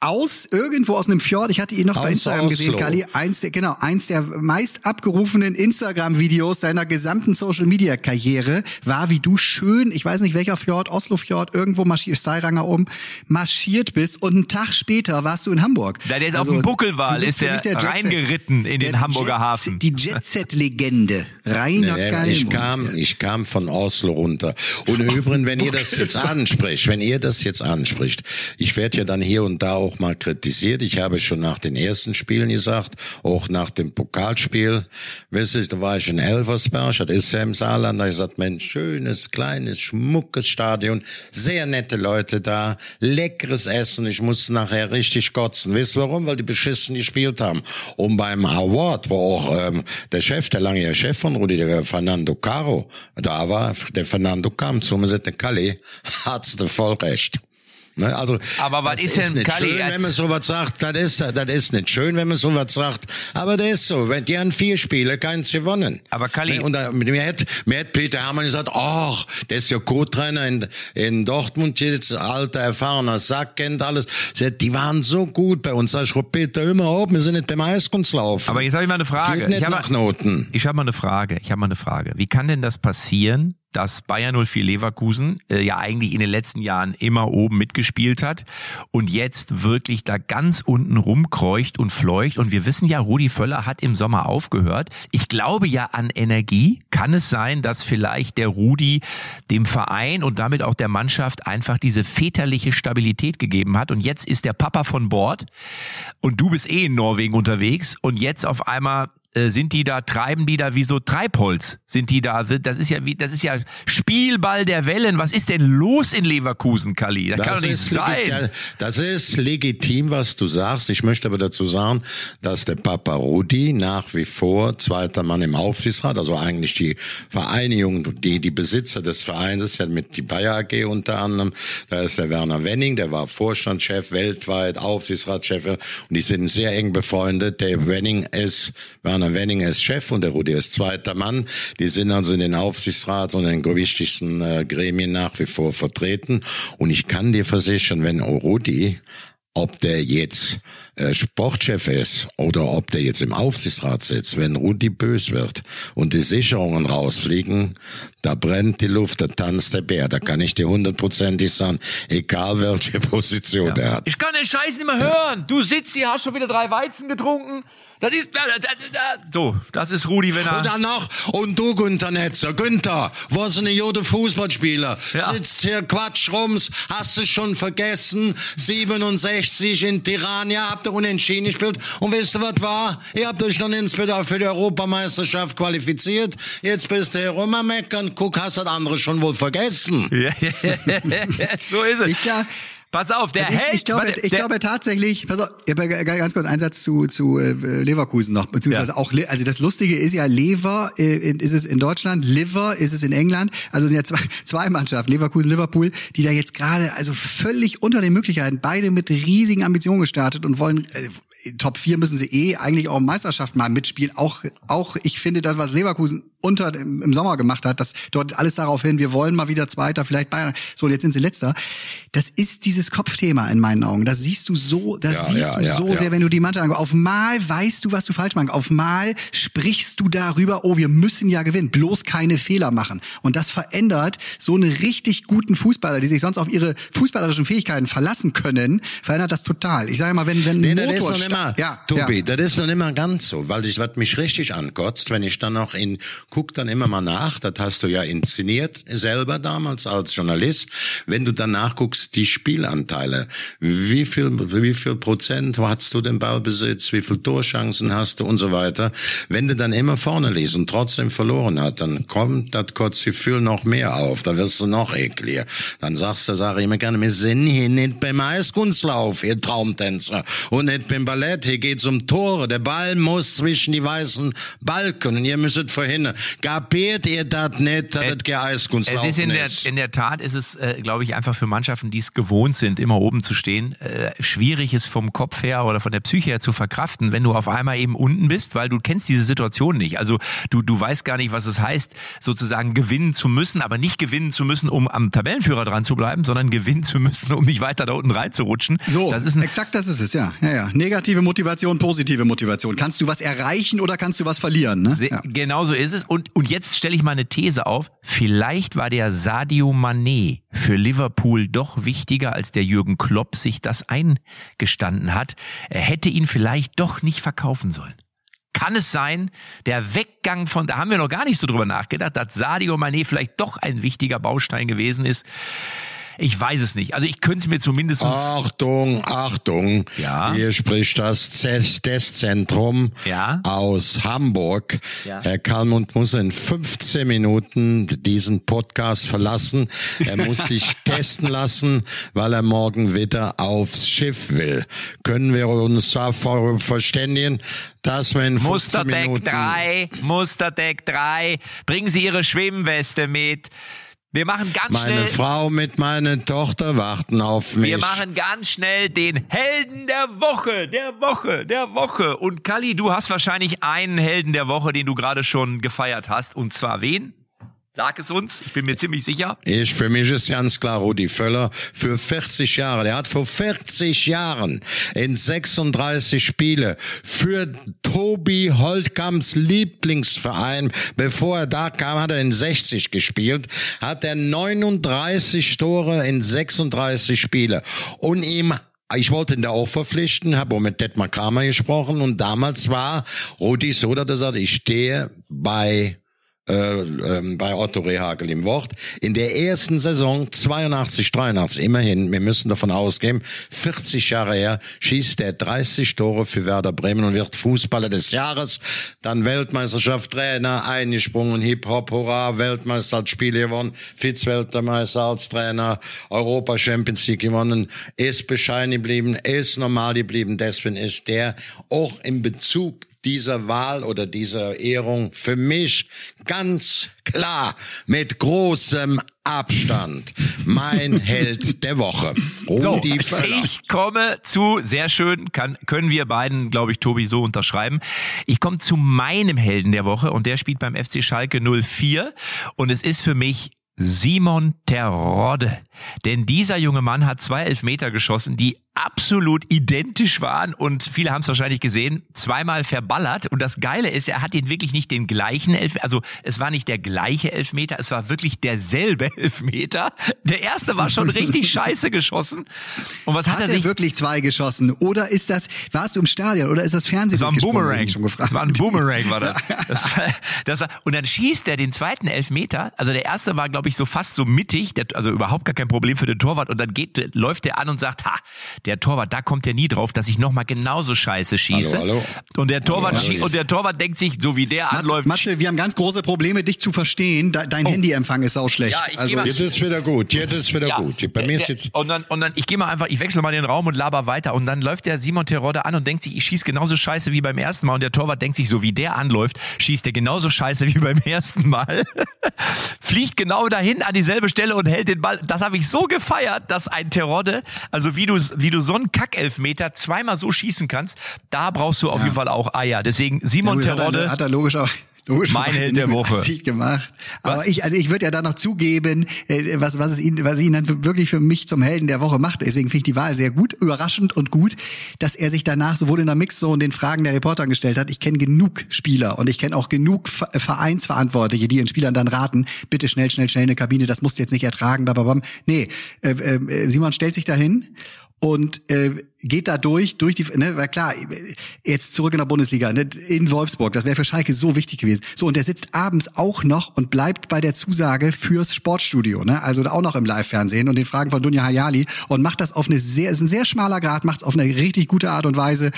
aus irgendwo aus einem Fjord. Ich hatte ihn noch aus bei Instagram Oslo. gesehen, Kali. Eins der, genau, eins der meist abgerufenen Instagram-Videos deiner gesamten Social-Media-Karriere war, wie du schön, ich weiß nicht welcher Fjord, Oslo-Fjord, irgendwo marschiert, Steiranger um, marschiert bist und einen Tag später warst du in Hamburg. Da der ist also, auf dem Buckelwal, ist der, der reingeritten in den Hamburger Jet, Hafen. Die Jet-Set-Legende. Rainer nee, Geilmund. Ich kam, ich kam von Oslo runter. Und übrigens, wenn ihr das jetzt <laughs> anspricht, wenn ihr das jetzt anspricht, ich werde ja dann hier und da auch auch mal kritisiert. Ich habe schon nach den ersten Spielen gesagt, auch nach dem Pokalspiel, wisst ihr, da war ich in Elversberg, das ist ja im Saarland, da habe ich gesagt, Mensch, schönes, kleines, schmuckes Stadion, sehr nette Leute da, leckeres Essen, ich musste nachher richtig kotzen. Wisst ihr warum? Weil die beschissen gespielt haben. Und beim Award, wo auch ähm, der Chef, der lange Chef von Rudi, der Fernando Caro, da war, der Fernando kam zu mir und sagte, Kalli, hat's voll recht. Ne? Also, aber was ist denn Kali? Schön, wenn man sowas sagt, das ist, das ist nicht schön, wenn man sowas sagt. Aber das ist so. Wenn die haben vier Spiele, keins gewonnen. Aber Kali. Ne? Und da, mir hat, mir hat Peter Hermann gesagt, ach, der ist ja Co-Trainer in, in Dortmund jetzt, alter, erfahrener Sack, kennt alles. Die waren so gut bei uns. Sag ich, Peter, immer auf, wir sind nicht beim Eiskunstlaufen. Aber jetzt habe ich mal eine Frage. Geht nicht ich nach mal, Noten. Ich habe mal eine Frage. Ich habe mal eine Frage. Wie kann denn das passieren, dass Bayern 04 Leverkusen äh, ja eigentlich in den letzten Jahren immer oben mitgespielt hat und jetzt wirklich da ganz unten rumkreucht und fleucht. Und wir wissen ja, Rudi Völler hat im Sommer aufgehört. Ich glaube ja an Energie. Kann es sein, dass vielleicht der Rudi dem Verein und damit auch der Mannschaft einfach diese väterliche Stabilität gegeben hat? Und jetzt ist der Papa von Bord und du bist eh in Norwegen unterwegs und jetzt auf einmal sind die da, treiben die da wie so Treibholz? Sind die da? Das ist ja wie, das ist ja Spielball der Wellen. Was ist denn los in Leverkusen, Kali? Das, das kann doch nicht sein. Das ist legitim, was du sagst. Ich möchte aber dazu sagen, dass der Papa Rudi nach wie vor zweiter Mann im Aufsichtsrat, also eigentlich die Vereinigung, die, die Besitzer des Vereins ist ja mit die Bayer AG unter anderem. Da ist der Werner Wenning, der war Vorstandschef weltweit, Aufsichtsratschef und die sind sehr eng befreundet. Der Wenning ist, Werner Werner Wenninger ist Chef und der Rudi ist zweiter Mann. Die sind also in den Aufsichtsrat und in den wichtigsten äh, Gremien nach wie vor vertreten. Und ich kann dir versichern, wenn Rudi ob der jetzt äh, Sportchef ist oder ob der jetzt im Aufsichtsrat sitzt, wenn Rudi bös wird und die Sicherungen rausfliegen, da brennt die Luft, da tanzt der Bär. Da kann ich dir hundertprozentig sagen, egal welche <laughs> Position ja. der hat. Ich kann den Scheiß nicht mehr hören. Du sitzt hier, hast schon wieder drei Weizen getrunken. Das ist, so, das ist Rudi, wenn er... Und dann noch, und du Günther Netzer, Günther, was eine Jode Fußballspieler, ja. sitzt hier Quatsch rums, hast du schon vergessen, 67 in Tirania, habt ihr unentschieden gespielt, und wisst ihr, was war? Ihr habt euch dann insbesondere für die Europameisterschaft qualifiziert, jetzt bist du hier rummeckern, guck, hast das andere schon wohl vergessen. <laughs> Ja, so ist es. Ich, ja, Pass auf, der also ich, Held. Ich glaube, warte, ich glaube tatsächlich, pass auf, ganz kurz einen Satz zu, zu äh, Leverkusen noch, beziehungsweise ja. auch, also das Lustige ist ja, Lever äh, ist es in Deutschland, Liver ist es in England, also sind ja zwei, <laughs> zwei Mannschaften, Leverkusen, Liverpool, die da jetzt gerade also völlig unter den Möglichkeiten, beide mit riesigen Ambitionen gestartet und wollen, äh, Top 4 müssen sie eh eigentlich auch Meisterschaft mal mitspielen, auch, auch ich finde das, was Leverkusen unter im Sommer gemacht hat, dass dort alles darauf hin, wir wollen mal wieder Zweiter, vielleicht Bayern, so jetzt sind sie Letzter. Das ist dieses Kopfthema in meinen Augen. Das siehst du so, das ja, siehst ja, du ja, so sehr, wenn du die Mannschaft anguckst. Auf Mal weißt du, was du falsch machst. Auf Mal sprichst du darüber, oh, wir müssen ja gewinnen, bloß keine Fehler machen. Und das verändert so eine richtig guten Fußballer, die sich sonst auf ihre fußballerischen Fähigkeiten verlassen können, verändert das total. Ich sage mal, wenn wenn nee, Motor das ist noch immer, ja, Tobi, das ist noch immer ganz so, weil ich was mich richtig ankotzt, wenn ich dann noch in guck dann immer mal nach, das hast du ja inszeniert selber damals als Journalist, wenn du dann nachguckst, die Spielanteile, wie viel, wie viel Prozent hast du den Ballbesitz, wie viel Torchancen hast du und so weiter. Wenn du dann immer vorne liest und trotzdem verloren hat, dann kommt das Kurzgefühl noch mehr auf, da wirst du noch ekliger. Dann sagst du, sag ich immer gerne, wir sind hier nicht beim Eiskunstlauf, ihr Traumtänzer, und nicht beim Ballett, hier geht's um Tore, der Ball muss zwischen die weißen Balken und ihr müsstet verhindern. Kapiert ihr das nicht, dass äh, das kein Eiskunstlaufen es ist? In der, in der Tat ist es, äh, glaube ich, einfach für Mannschaften, die es gewohnt sind, immer oben zu stehen, äh, schwierig ist vom Kopf her oder von der Psyche her zu verkraften, wenn du auf einmal eben unten bist, weil du kennst diese Situation nicht. Also du, du weißt gar nicht, was es heißt, sozusagen gewinnen zu müssen, aber nicht gewinnen zu müssen, um am Tabellenführer dran zu bleiben, sondern gewinnen zu müssen, um nicht weiter da unten reinzurutschen. So, das ist ein exakt das ist es, ja. ja, ja. Negative Motivation, positive Motivation. Kannst du was erreichen oder kannst du was verlieren? Ne? Ja. Genau so ist es. Und, und jetzt stelle ich mal eine These auf. Vielleicht war der Sadio Mané für Liverpool doch wichtiger, als der Jürgen Klopp sich das eingestanden hat. Er hätte ihn vielleicht doch nicht verkaufen sollen. Kann es sein, der Weggang von, da haben wir noch gar nicht so drüber nachgedacht, dass Sadio Mané vielleicht doch ein wichtiger Baustein gewesen ist ich weiß es nicht. Also ich könnte es mir zumindest. Achtung, Achtung. Ja. Hier spricht das Testzentrum ja. aus Hamburg. Ja. Herr Kalmund muss in 15 Minuten diesen Podcast verlassen. Er muss sich <laughs> testen lassen, weil er morgen wieder aufs Schiff will. Können wir uns davor verständigen, dass wir in 15 Musterdeck Minuten... 3, Musterdeck 3, bringen Sie Ihre Schwimmweste mit. Wir machen ganz Meine schnell. Meine Frau mit meiner Tochter warten auf mich. Wir machen ganz schnell den Helden der Woche, der Woche, der Woche. Und Kali, du hast wahrscheinlich einen Helden der Woche, den du gerade schon gefeiert hast. Und zwar wen? Sag es uns, ich bin mir ziemlich sicher. Ich, für mich ist ganz klar Rudi Völler für 40 Jahre. Der hat vor 40 Jahren in 36 Spiele für Tobi Holtkamps Lieblingsverein, bevor er da kam, hat er in 60 gespielt, hat er 39 Tore in 36 Spiele und ihm ich wollte ihn da auch verpflichten, habe auch mit Detmar Kramer gesprochen und damals war Rudi so, dass er sagt, ich stehe bei äh, ähm, bei Otto Rehagel im Wort. In der ersten Saison 82, 83, immerhin, wir müssen davon ausgehen, 40 Jahre her, schießt er 30 Tore für Werder Bremen und wird Fußballer des Jahres. Dann Weltmeisterschaft, Trainer, eingesprungen, Hip-Hop, Hurra, Weltmeister als Spiele gewonnen, Vize-Weltmeister als Trainer, Europa Champions League gewonnen, ist bescheiden geblieben, ist normal geblieben, deswegen ist der auch im Bezug dieser Wahl oder dieser Ehrung für mich ganz klar mit großem Abstand mein <laughs> Held der Woche. Rudi so, Völler. ich komme zu, sehr schön, kann, können wir beiden, glaube ich, Tobi, so unterschreiben. Ich komme zu meinem Helden der Woche und der spielt beim FC Schalke 04 und es ist für mich Simon Terodde. Denn dieser junge Mann hat zwei Elfmeter geschossen, die absolut identisch waren und viele haben es wahrscheinlich gesehen, zweimal verballert. Und das Geile ist, er hat ihn wirklich nicht den gleichen Elfmeter, also es war nicht der gleiche Elfmeter, es war wirklich derselbe <laughs> Elfmeter. Der erste war schon richtig <laughs> scheiße geschossen. Und was hat, hat er, er sich wirklich zwei geschossen? Oder ist das, warst du im Stadion oder ist das Fernsehen? Das war ein Boomerang. Schon gefragt. Das war ein Boomerang, war das. <laughs> das, war, das war, und dann schießt er den zweiten Elfmeter. Also der erste war, glaube ich, so fast so mittig, der, also überhaupt gar kein Problem für den Torwart. Und dann geht, läuft er an und sagt, ha, der Torwart, da kommt er nie drauf, dass ich nochmal genauso scheiße schieße. Hallo, hallo. Und der Torwart hallo, hallo. und der Torwart denkt sich, so wie der Matze, anläuft. Matze, wir haben ganz große Probleme, dich zu verstehen. Dein oh. Handyempfang ist auch schlecht. Ja, also jetzt ist wieder gut. Jetzt ist wieder ja, gut. Bei mir ist jetzt und dann und dann ich gehe mal einfach, ich wechsle mal den Raum und laber weiter und dann läuft der Simon Terodde an und denkt sich, ich schieße genauso scheiße wie beim ersten Mal und der Torwart denkt sich, so wie der anläuft, schießt er genauso scheiße wie beim <laughs> ersten Mal. <laughs> Fliegt genau dahin an dieselbe Stelle und hält den Ball. Das habe ich so gefeiert, dass ein Terodde, also wie du wie du so einen Kackelfmeter zweimal so schießen kannst, da brauchst du auf ja. jeden Fall auch Eier. Deswegen Simon ja, Terodde. Hat er, hat er logisch auch mein Held der Woche. gemacht. Aber was? ich, also ich würde ja da noch zugeben, äh, was, was es ihn, was ihn dann wirklich für mich zum Helden der Woche macht. Deswegen finde ich die Wahl sehr gut, überraschend und gut, dass er sich danach sowohl in der Mixzone den Fragen der Reporter gestellt hat. Ich kenne genug Spieler und ich kenne auch genug Vereinsverantwortliche, die den Spielern dann raten, bitte schnell, schnell, schnell in eine Kabine, das musst du jetzt nicht ertragen, bababam. Nee, äh, äh, Simon stellt sich dahin und äh, geht da durch, durch die, ne, weil klar, jetzt zurück in der Bundesliga, ne, in Wolfsburg, das wäre für Schalke so wichtig gewesen. So, und der sitzt abends auch noch und bleibt bei der Zusage fürs Sportstudio, ne, also auch noch im Live-Fernsehen und den Fragen von Dunja Hayali und macht das auf eine sehr, ist ein sehr schmaler Grad, macht es auf eine richtig gute Art und Weise,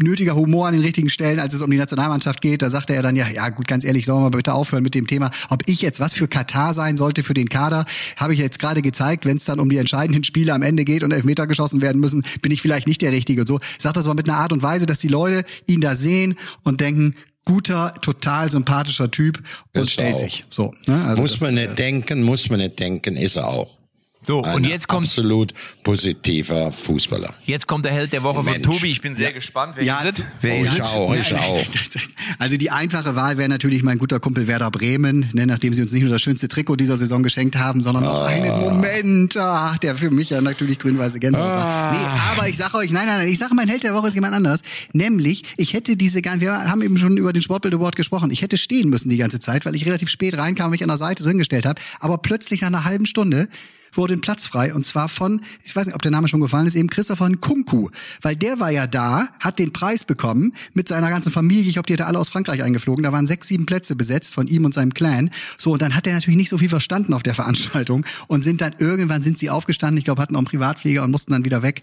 nötiger Humor an den richtigen Stellen, als es um die Nationalmannschaft geht, da sagt er dann, ja, ja, gut, ganz ehrlich, sollen wir mal bitte aufhören mit dem Thema, ob ich jetzt was für Katar sein sollte für den Kader, habe ich jetzt gerade gezeigt, wenn es dann um die entscheidenden Spiele am Ende geht und Elfmeter geschossen werden müssen, bin ich vielleicht vielleicht nicht der Richtige und so. Sagt das aber mit einer Art und Weise, dass die Leute ihn da sehen und denken, guter, total sympathischer Typ und ist stellt sich. So, ne? also muss das, man nicht äh, denken, muss man nicht denken, ist er auch. So, Ein und jetzt kommt absolut positiver Fußballer. Jetzt kommt der Held der Woche Mensch. von Tobi. Ich bin sehr ja. gespannt. Wer ja, ist es? Wer oh, ist ich auch, ich auch. <laughs> Also die einfache Wahl wäre natürlich mein guter Kumpel Werder Bremen, ne, nachdem sie uns nicht nur das schönste Trikot dieser Saison geschenkt haben, sondern ah. auch einen Moment, ach, der für mich ja natürlich grün-weiße Gänsehaut ah. war. Nee, aber ich sage euch, nein, nein, nein, ich sage, mein Held der Woche ist jemand anders. Nämlich, ich hätte diese, wir haben eben schon über den Sportbild Award gesprochen, ich hätte stehen müssen die ganze Zeit, weil ich relativ spät reinkam und mich an der Seite so hingestellt habe. Aber plötzlich nach einer halben Stunde wurde ein Platz frei und zwar von, ich weiß nicht, ob der Name schon gefallen ist, eben Christopher Nkunku, weil der war ja da, hat den Preis bekommen mit seiner ganzen Familie. Ich glaube, die hatte alle aus Frankreich eingeflogen. Da waren sechs, sieben Plätze besetzt von ihm und seinem Clan. So und dann hat er natürlich nicht so viel verstanden auf der Veranstaltung und sind dann irgendwann sind sie aufgestanden. Ich glaube, hatten auch einen Privatflieger und mussten dann wieder weg.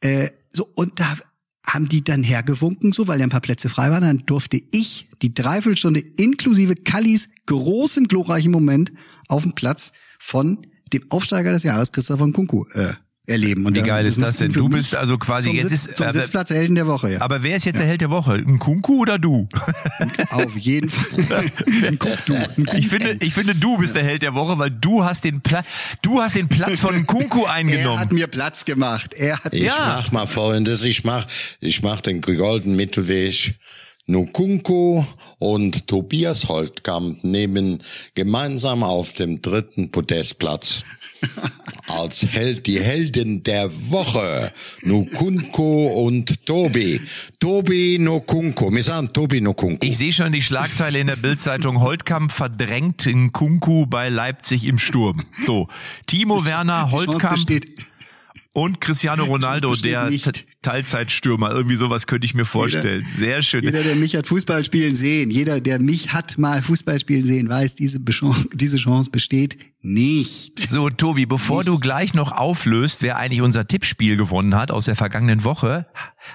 Äh, so und da haben die dann hergewunken, so, weil ja ein paar Plätze frei waren. Dann durfte ich die Dreiviertelstunde inklusive Kallis großen, glorreichen Moment auf dem Platz von dem Aufsteiger des Jahres, Christoph von Kunku, äh, erleben. Und Wie geil ist das denn? Du bist also quasi jetzt Sitz, ist zum Sitzplatz Helden der Woche. Ja. Aber wer ist jetzt ja. der Held der Woche? Ein Kunku oder du? <laughs> Auf jeden Fall. Ein du. <laughs> Ich finde, ich finde, du bist der Held der Woche, weil du hast den Platz, du hast den Platz von Kunku <laughs> eingenommen. Er hat mir Platz gemacht. Er hat ich ja. mach mal Folgendes. Ich mach, ich mach den goldenen Mittelweg. Nukunko und Tobias Holtkamp nehmen gemeinsam auf dem dritten Podestplatz. Als Held, die Helden der Woche. Nukunko und Tobi. Tobi Nukunko. Wir sagen Tobi Nukunko. Ich sehe schon die Schlagzeile in der Bildzeitung. Holtkamp verdrängt Nkunku bei Leipzig im Sturm. So. Timo Werner, Holtkamp. Und Cristiano Ronaldo, der Teilzeitstürmer. Irgendwie sowas könnte ich mir vorstellen. Jeder, Sehr schön. Jeder, der mich hat Fußball spielen sehen, jeder, der mich hat mal Fußball spielen sehen, weiß, diese, diese Chance besteht nicht. So, Tobi, bevor nicht. du gleich noch auflöst, wer eigentlich unser Tippspiel gewonnen hat aus der vergangenen Woche,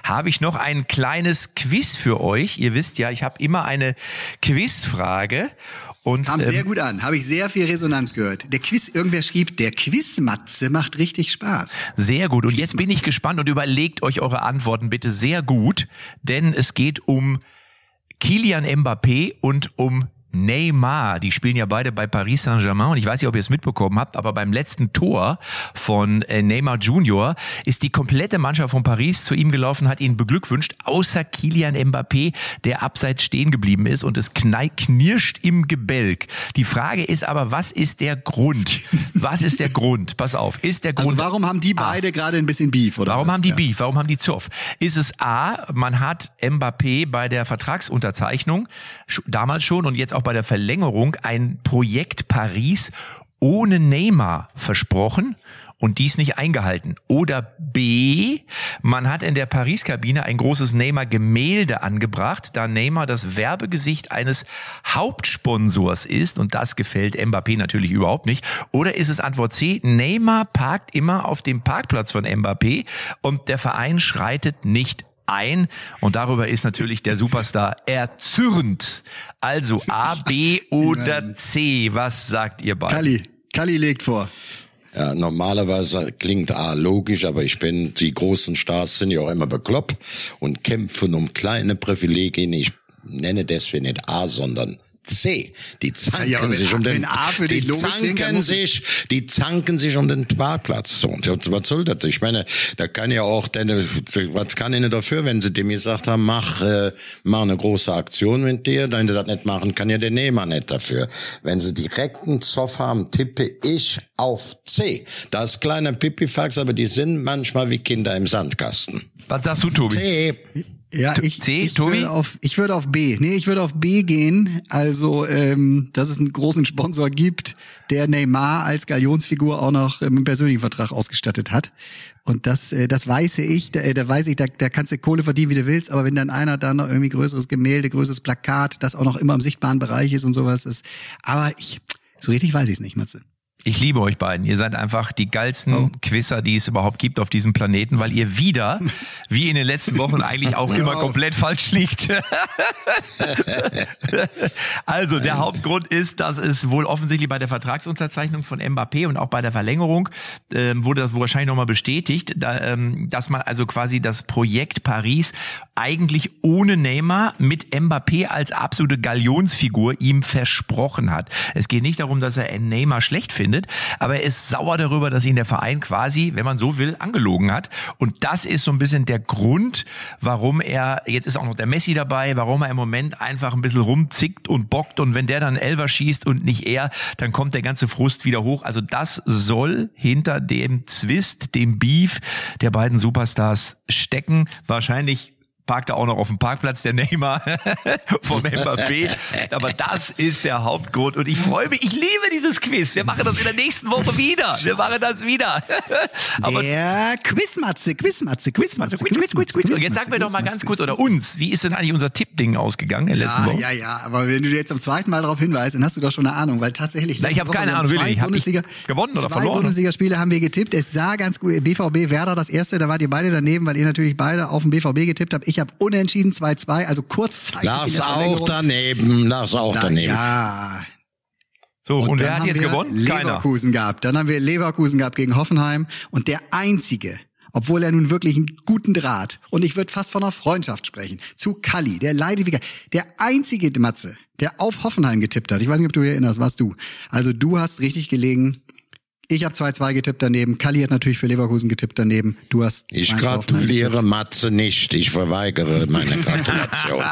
habe ich noch ein kleines Quiz für euch. Ihr wisst ja, ich habe immer eine Quizfrage und, Kam ähm, sehr gut an, habe ich sehr viel Resonanz gehört. Der Quiz, irgendwer schrieb, der Quizmatze macht richtig Spaß. Sehr gut. Und jetzt bin ich gespannt und überlegt euch eure Antworten bitte sehr gut, denn es geht um Kilian Mbappé und um Neymar, die spielen ja beide bei Paris Saint-Germain und ich weiß nicht, ob ihr es mitbekommen habt, aber beim letzten Tor von äh, Neymar Junior ist die komplette Mannschaft von Paris zu ihm gelaufen, hat ihn beglückwünscht, außer Kilian Mbappé, der abseits stehen geblieben ist und es knirscht im Gebälk. Die Frage ist aber, was ist der Grund? Was ist der Grund? Pass auf, ist der also Grund. Also warum haben die beide A, gerade ein bisschen Beef oder Warum was? haben die ja. Beef? Warum haben die Zoff? Ist es A, man hat Mbappé bei der Vertragsunterzeichnung damals schon und jetzt auch bei der Verlängerung ein Projekt Paris ohne Neymar versprochen und dies nicht eingehalten. Oder B, man hat in der Paris-Kabine ein großes Neymar-Gemälde angebracht, da Neymar das Werbegesicht eines Hauptsponsors ist und das gefällt Mbappé natürlich überhaupt nicht. Oder ist es Antwort C, Neymar parkt immer auf dem Parkplatz von Mbappé und der Verein schreitet nicht ein und darüber ist natürlich der Superstar erzürnt. Also A, B oder C, was sagt ihr beide? Kali, Kali legt vor. Ja, normalerweise klingt A logisch, aber ich bin, die großen Stars sind ja auch immer bekloppt und kämpfen um kleine Privilegien. Ich nenne deswegen nicht A, sondern C. Die zanken ja, sich um den, die, die zanken sich, die zanken sich um den Parkplatz. So, was soll das? Ich meine, da kann ja auch, denn, was kann ihnen dafür, wenn sie dem gesagt haben, mach, äh, mach eine große Aktion mit dir, wenn du das nicht machen, kann ja der Nehmer nicht dafür. Wenn sie direkten Zoff haben, tippe ich auf C. Das ist kleiner Pipifax, aber die sind manchmal wie Kinder im Sandkasten. Was sagst du, Tobi? C. Ja, ich, C, ich Tobi? Würde auf, ich würde auf B. Nee, ich würde auf B gehen. Also, ähm, dass es einen großen Sponsor gibt, der Neymar als Galionsfigur auch noch im ähm, persönlichen Vertrag ausgestattet hat. Und das, äh, das weiß ich, da, da weiß ich, da, da kannst du Kohle verdienen, wie du willst, aber wenn dann einer da noch irgendwie größeres Gemälde, größeres Plakat, das auch noch immer im sichtbaren Bereich ist und sowas ist. Aber ich, so richtig weiß ich es nicht, Matze. Ich liebe euch beiden. Ihr seid einfach die geilsten oh. Quisser, die es überhaupt gibt auf diesem Planeten, weil ihr wieder, wie in den letzten Wochen, eigentlich auch immer komplett falsch liegt. <laughs> also, der Hauptgrund ist, dass es wohl offensichtlich bei der Vertragsunterzeichnung von Mbappé und auch bei der Verlängerung ähm, wurde das wahrscheinlich nochmal bestätigt, da, ähm, dass man also quasi das Projekt Paris eigentlich ohne Neymar mit Mbappé als absolute Galionsfigur ihm versprochen hat. Es geht nicht darum, dass er Neymar schlecht findet, findet, aber er ist sauer darüber, dass ihn der Verein quasi, wenn man so will, angelogen hat. Und das ist so ein bisschen der Grund, warum er, jetzt ist auch noch der Messi dabei, warum er im Moment einfach ein bisschen rumzickt und bockt und wenn der dann Elver schießt und nicht er, dann kommt der ganze Frust wieder hoch. Also das soll hinter dem Zwist, dem Beef der beiden Superstars stecken. Wahrscheinlich parkt er auch noch auf dem Parkplatz der Neymar <laughs> vom Mbappé. Aber das ist der Hauptgrund. Und ich freue mich, ich liebe dieses Quiz. Wir machen das in der nächsten Woche wieder. Wir machen das wieder. <laughs> Aber der Quizmatze, Quizmatze, Quizmatze, Quiz, Quiz, Quiz, Quiz. Und jetzt sagen wir doch mal ganz kurz, oder uns, wie ist denn eigentlich unser Tippding ausgegangen in der letzten ja, Woche? Ja, ja, aber wenn du jetzt zum zweiten Mal darauf hinweist, dann hast du doch schon eine Ahnung, weil tatsächlich Na, ich habe keine Ahnung, wirklich. Hab ich gewonnen oder zwei verloren? Bundesligaspiele haben wir getippt. Es sah ganz gut. BVB Werder das erste, da wart ihr beide daneben, weil ihr natürlich beide auf den BVB getippt habt. Ich habe unentschieden 2-2, also kurzzeitig. Lars auch daneben, Lars auch daneben. Ja. So, und, und wer hat jetzt gewonnen? Leverkusen Keiner. gehabt. Dann haben wir Leverkusen gehabt gegen Hoffenheim. Und der einzige, obwohl er nun wirklich einen guten Draht, und ich würde fast von einer Freundschaft sprechen, zu Kalli, der leidet wie Der einzige Matze, der auf Hoffenheim getippt hat. Ich weiß nicht, ob du dich erinnerst, warst du. Also du hast richtig gelegen. Ich habe 2-2 getippt daneben. Kalli hat natürlich für Leverkusen getippt daneben. Du hast. Ich gratuliere Matze nicht. Ich verweigere meine Gratulation.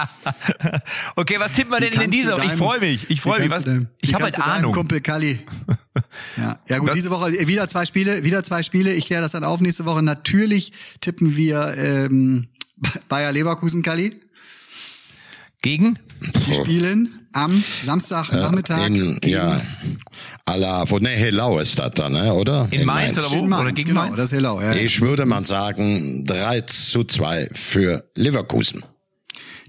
<laughs> okay, was tippen wir denn in dieser Woche? Ich freue mich. Ich freue mich. Was, deinem, ich habe halt Ahnung. Kumpel Kalli. Ja, ja gut, diese Woche wieder zwei Spiele, wieder zwei Spiele. Ich kläre das dann auf nächste Woche. Natürlich tippen wir ähm, <laughs> Bayer Leverkusen, Kalli. Gegen? Die spielen am Samstagnachmittag. in, ja, la, wo, ne, Hellau ist das dann, ne, oder? In, in Mainz, Mainz, oder wo? Mainz, oder gegen genau, Mainz? das ist Hellau, ja. Ich würde mal sagen 3 zu 2 für Leverkusen.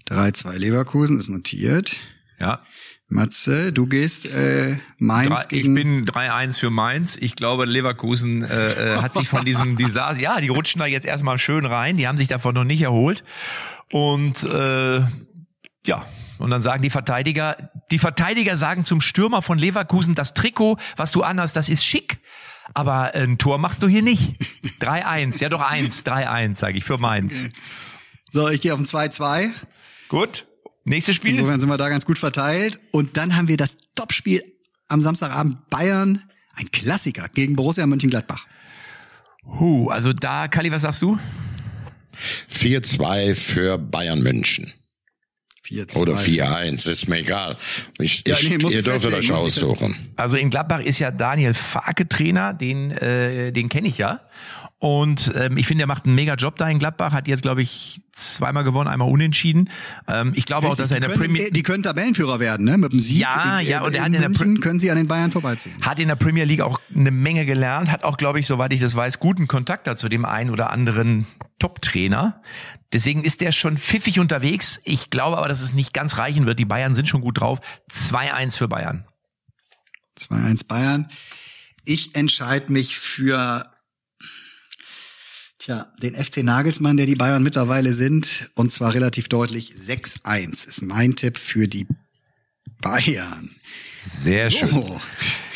3-2 Leverkusen ist notiert. Ja. Matze, du gehst äh, Mainz Drei, gegen... Ich bin 3-1 für Mainz. Ich glaube, Leverkusen äh, äh, hat sich von diesem <laughs> Desaster... Ja, die rutschen da jetzt erstmal schön rein. Die haben sich davon noch nicht erholt. Und äh, ja, und dann sagen die Verteidiger, die Verteidiger sagen zum Stürmer von Leverkusen, das Trikot, was du anhast, das ist schick. Aber ein Tor machst du hier nicht. 3-1, ja doch 1, 3-1, sage ich, für Mainz. Okay. So, ich gehe auf ein 2-2. Gut. Nächstes Spiel. Insofern sind wir da ganz gut verteilt. Und dann haben wir das Topspiel am Samstagabend Bayern, ein Klassiker gegen Borussia Mönchengladbach. Huh, also da, Kali, was sagst du? 4-2 für Bayern München. 4, Oder 4-1, ist mir egal. Ich, ja, nee, ihr dürft euch aussuchen. Also in Gladbach ist ja Daniel Farke Trainer, den, äh, den kenne ich ja. Und ähm, ich finde, er macht einen mega Job da in Gladbach, hat jetzt, glaube ich, zweimal gewonnen, einmal unentschieden. Ähm, ich glaube auch, dass er in der Premier Die können Tabellenführer werden, ne? Mit dem Sieg. Ja, in, ja, und er hat in der München können sie an den Bayern vorbeiziehen. Hat in der Premier League auch eine Menge gelernt, hat auch, glaube ich, soweit ich das weiß, guten Kontakt dazu dem einen oder anderen Top-Trainer. Deswegen ist der schon pfiffig unterwegs. Ich glaube aber, dass es nicht ganz reichen wird. Die Bayern sind schon gut drauf. 2-1 für Bayern. 2-1 Bayern. Ich entscheide mich für Tja, den FC Nagelsmann, der die Bayern mittlerweile sind, und zwar relativ deutlich 6-1 ist mein Tipp für die Bayern. Sehr so. schön.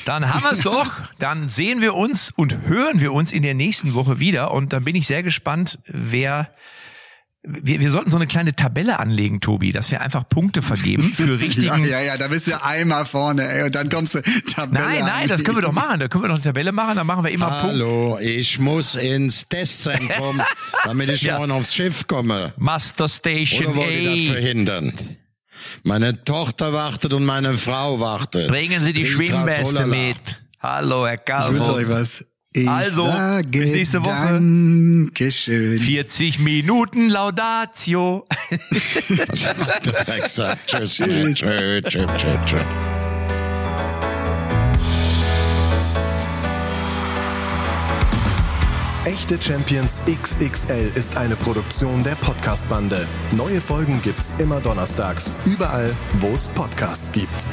Dann haben wir es doch. Dann sehen wir uns und hören wir uns in der nächsten Woche wieder. Und dann bin ich sehr gespannt, wer wir, wir sollten so eine kleine Tabelle anlegen, Tobi, dass wir einfach Punkte vergeben für <laughs> <laughs> richtigen. ja, ja, ja, da bist du einmal vorne, ey, und dann kommst du Tabelle. Nein, nein, anlegen. das können wir doch machen. Da können wir doch eine Tabelle machen, dann machen wir immer Punkte. Hallo, Punkt. ich muss ins Testzentrum, <laughs> damit ich ja. morgen aufs Schiff komme. Master Station Oder wollt ihr das verhindern? Meine Tochter wartet und meine Frau wartet. Bringen Sie die Schwimmweste mit. Hallo, Herr Calvo. Ich wünsche euch was. Ich also, bis nächste Woche. Dankeschön. 40 Minuten Laudatio. Tschüss. Tschüss. Tschüss. Tschüss. Tschüss. Echte Champions XXL ist eine Produktion der Podcast-Bande. Neue Folgen gibt's immer donnerstags, überall, wo es Podcasts gibt.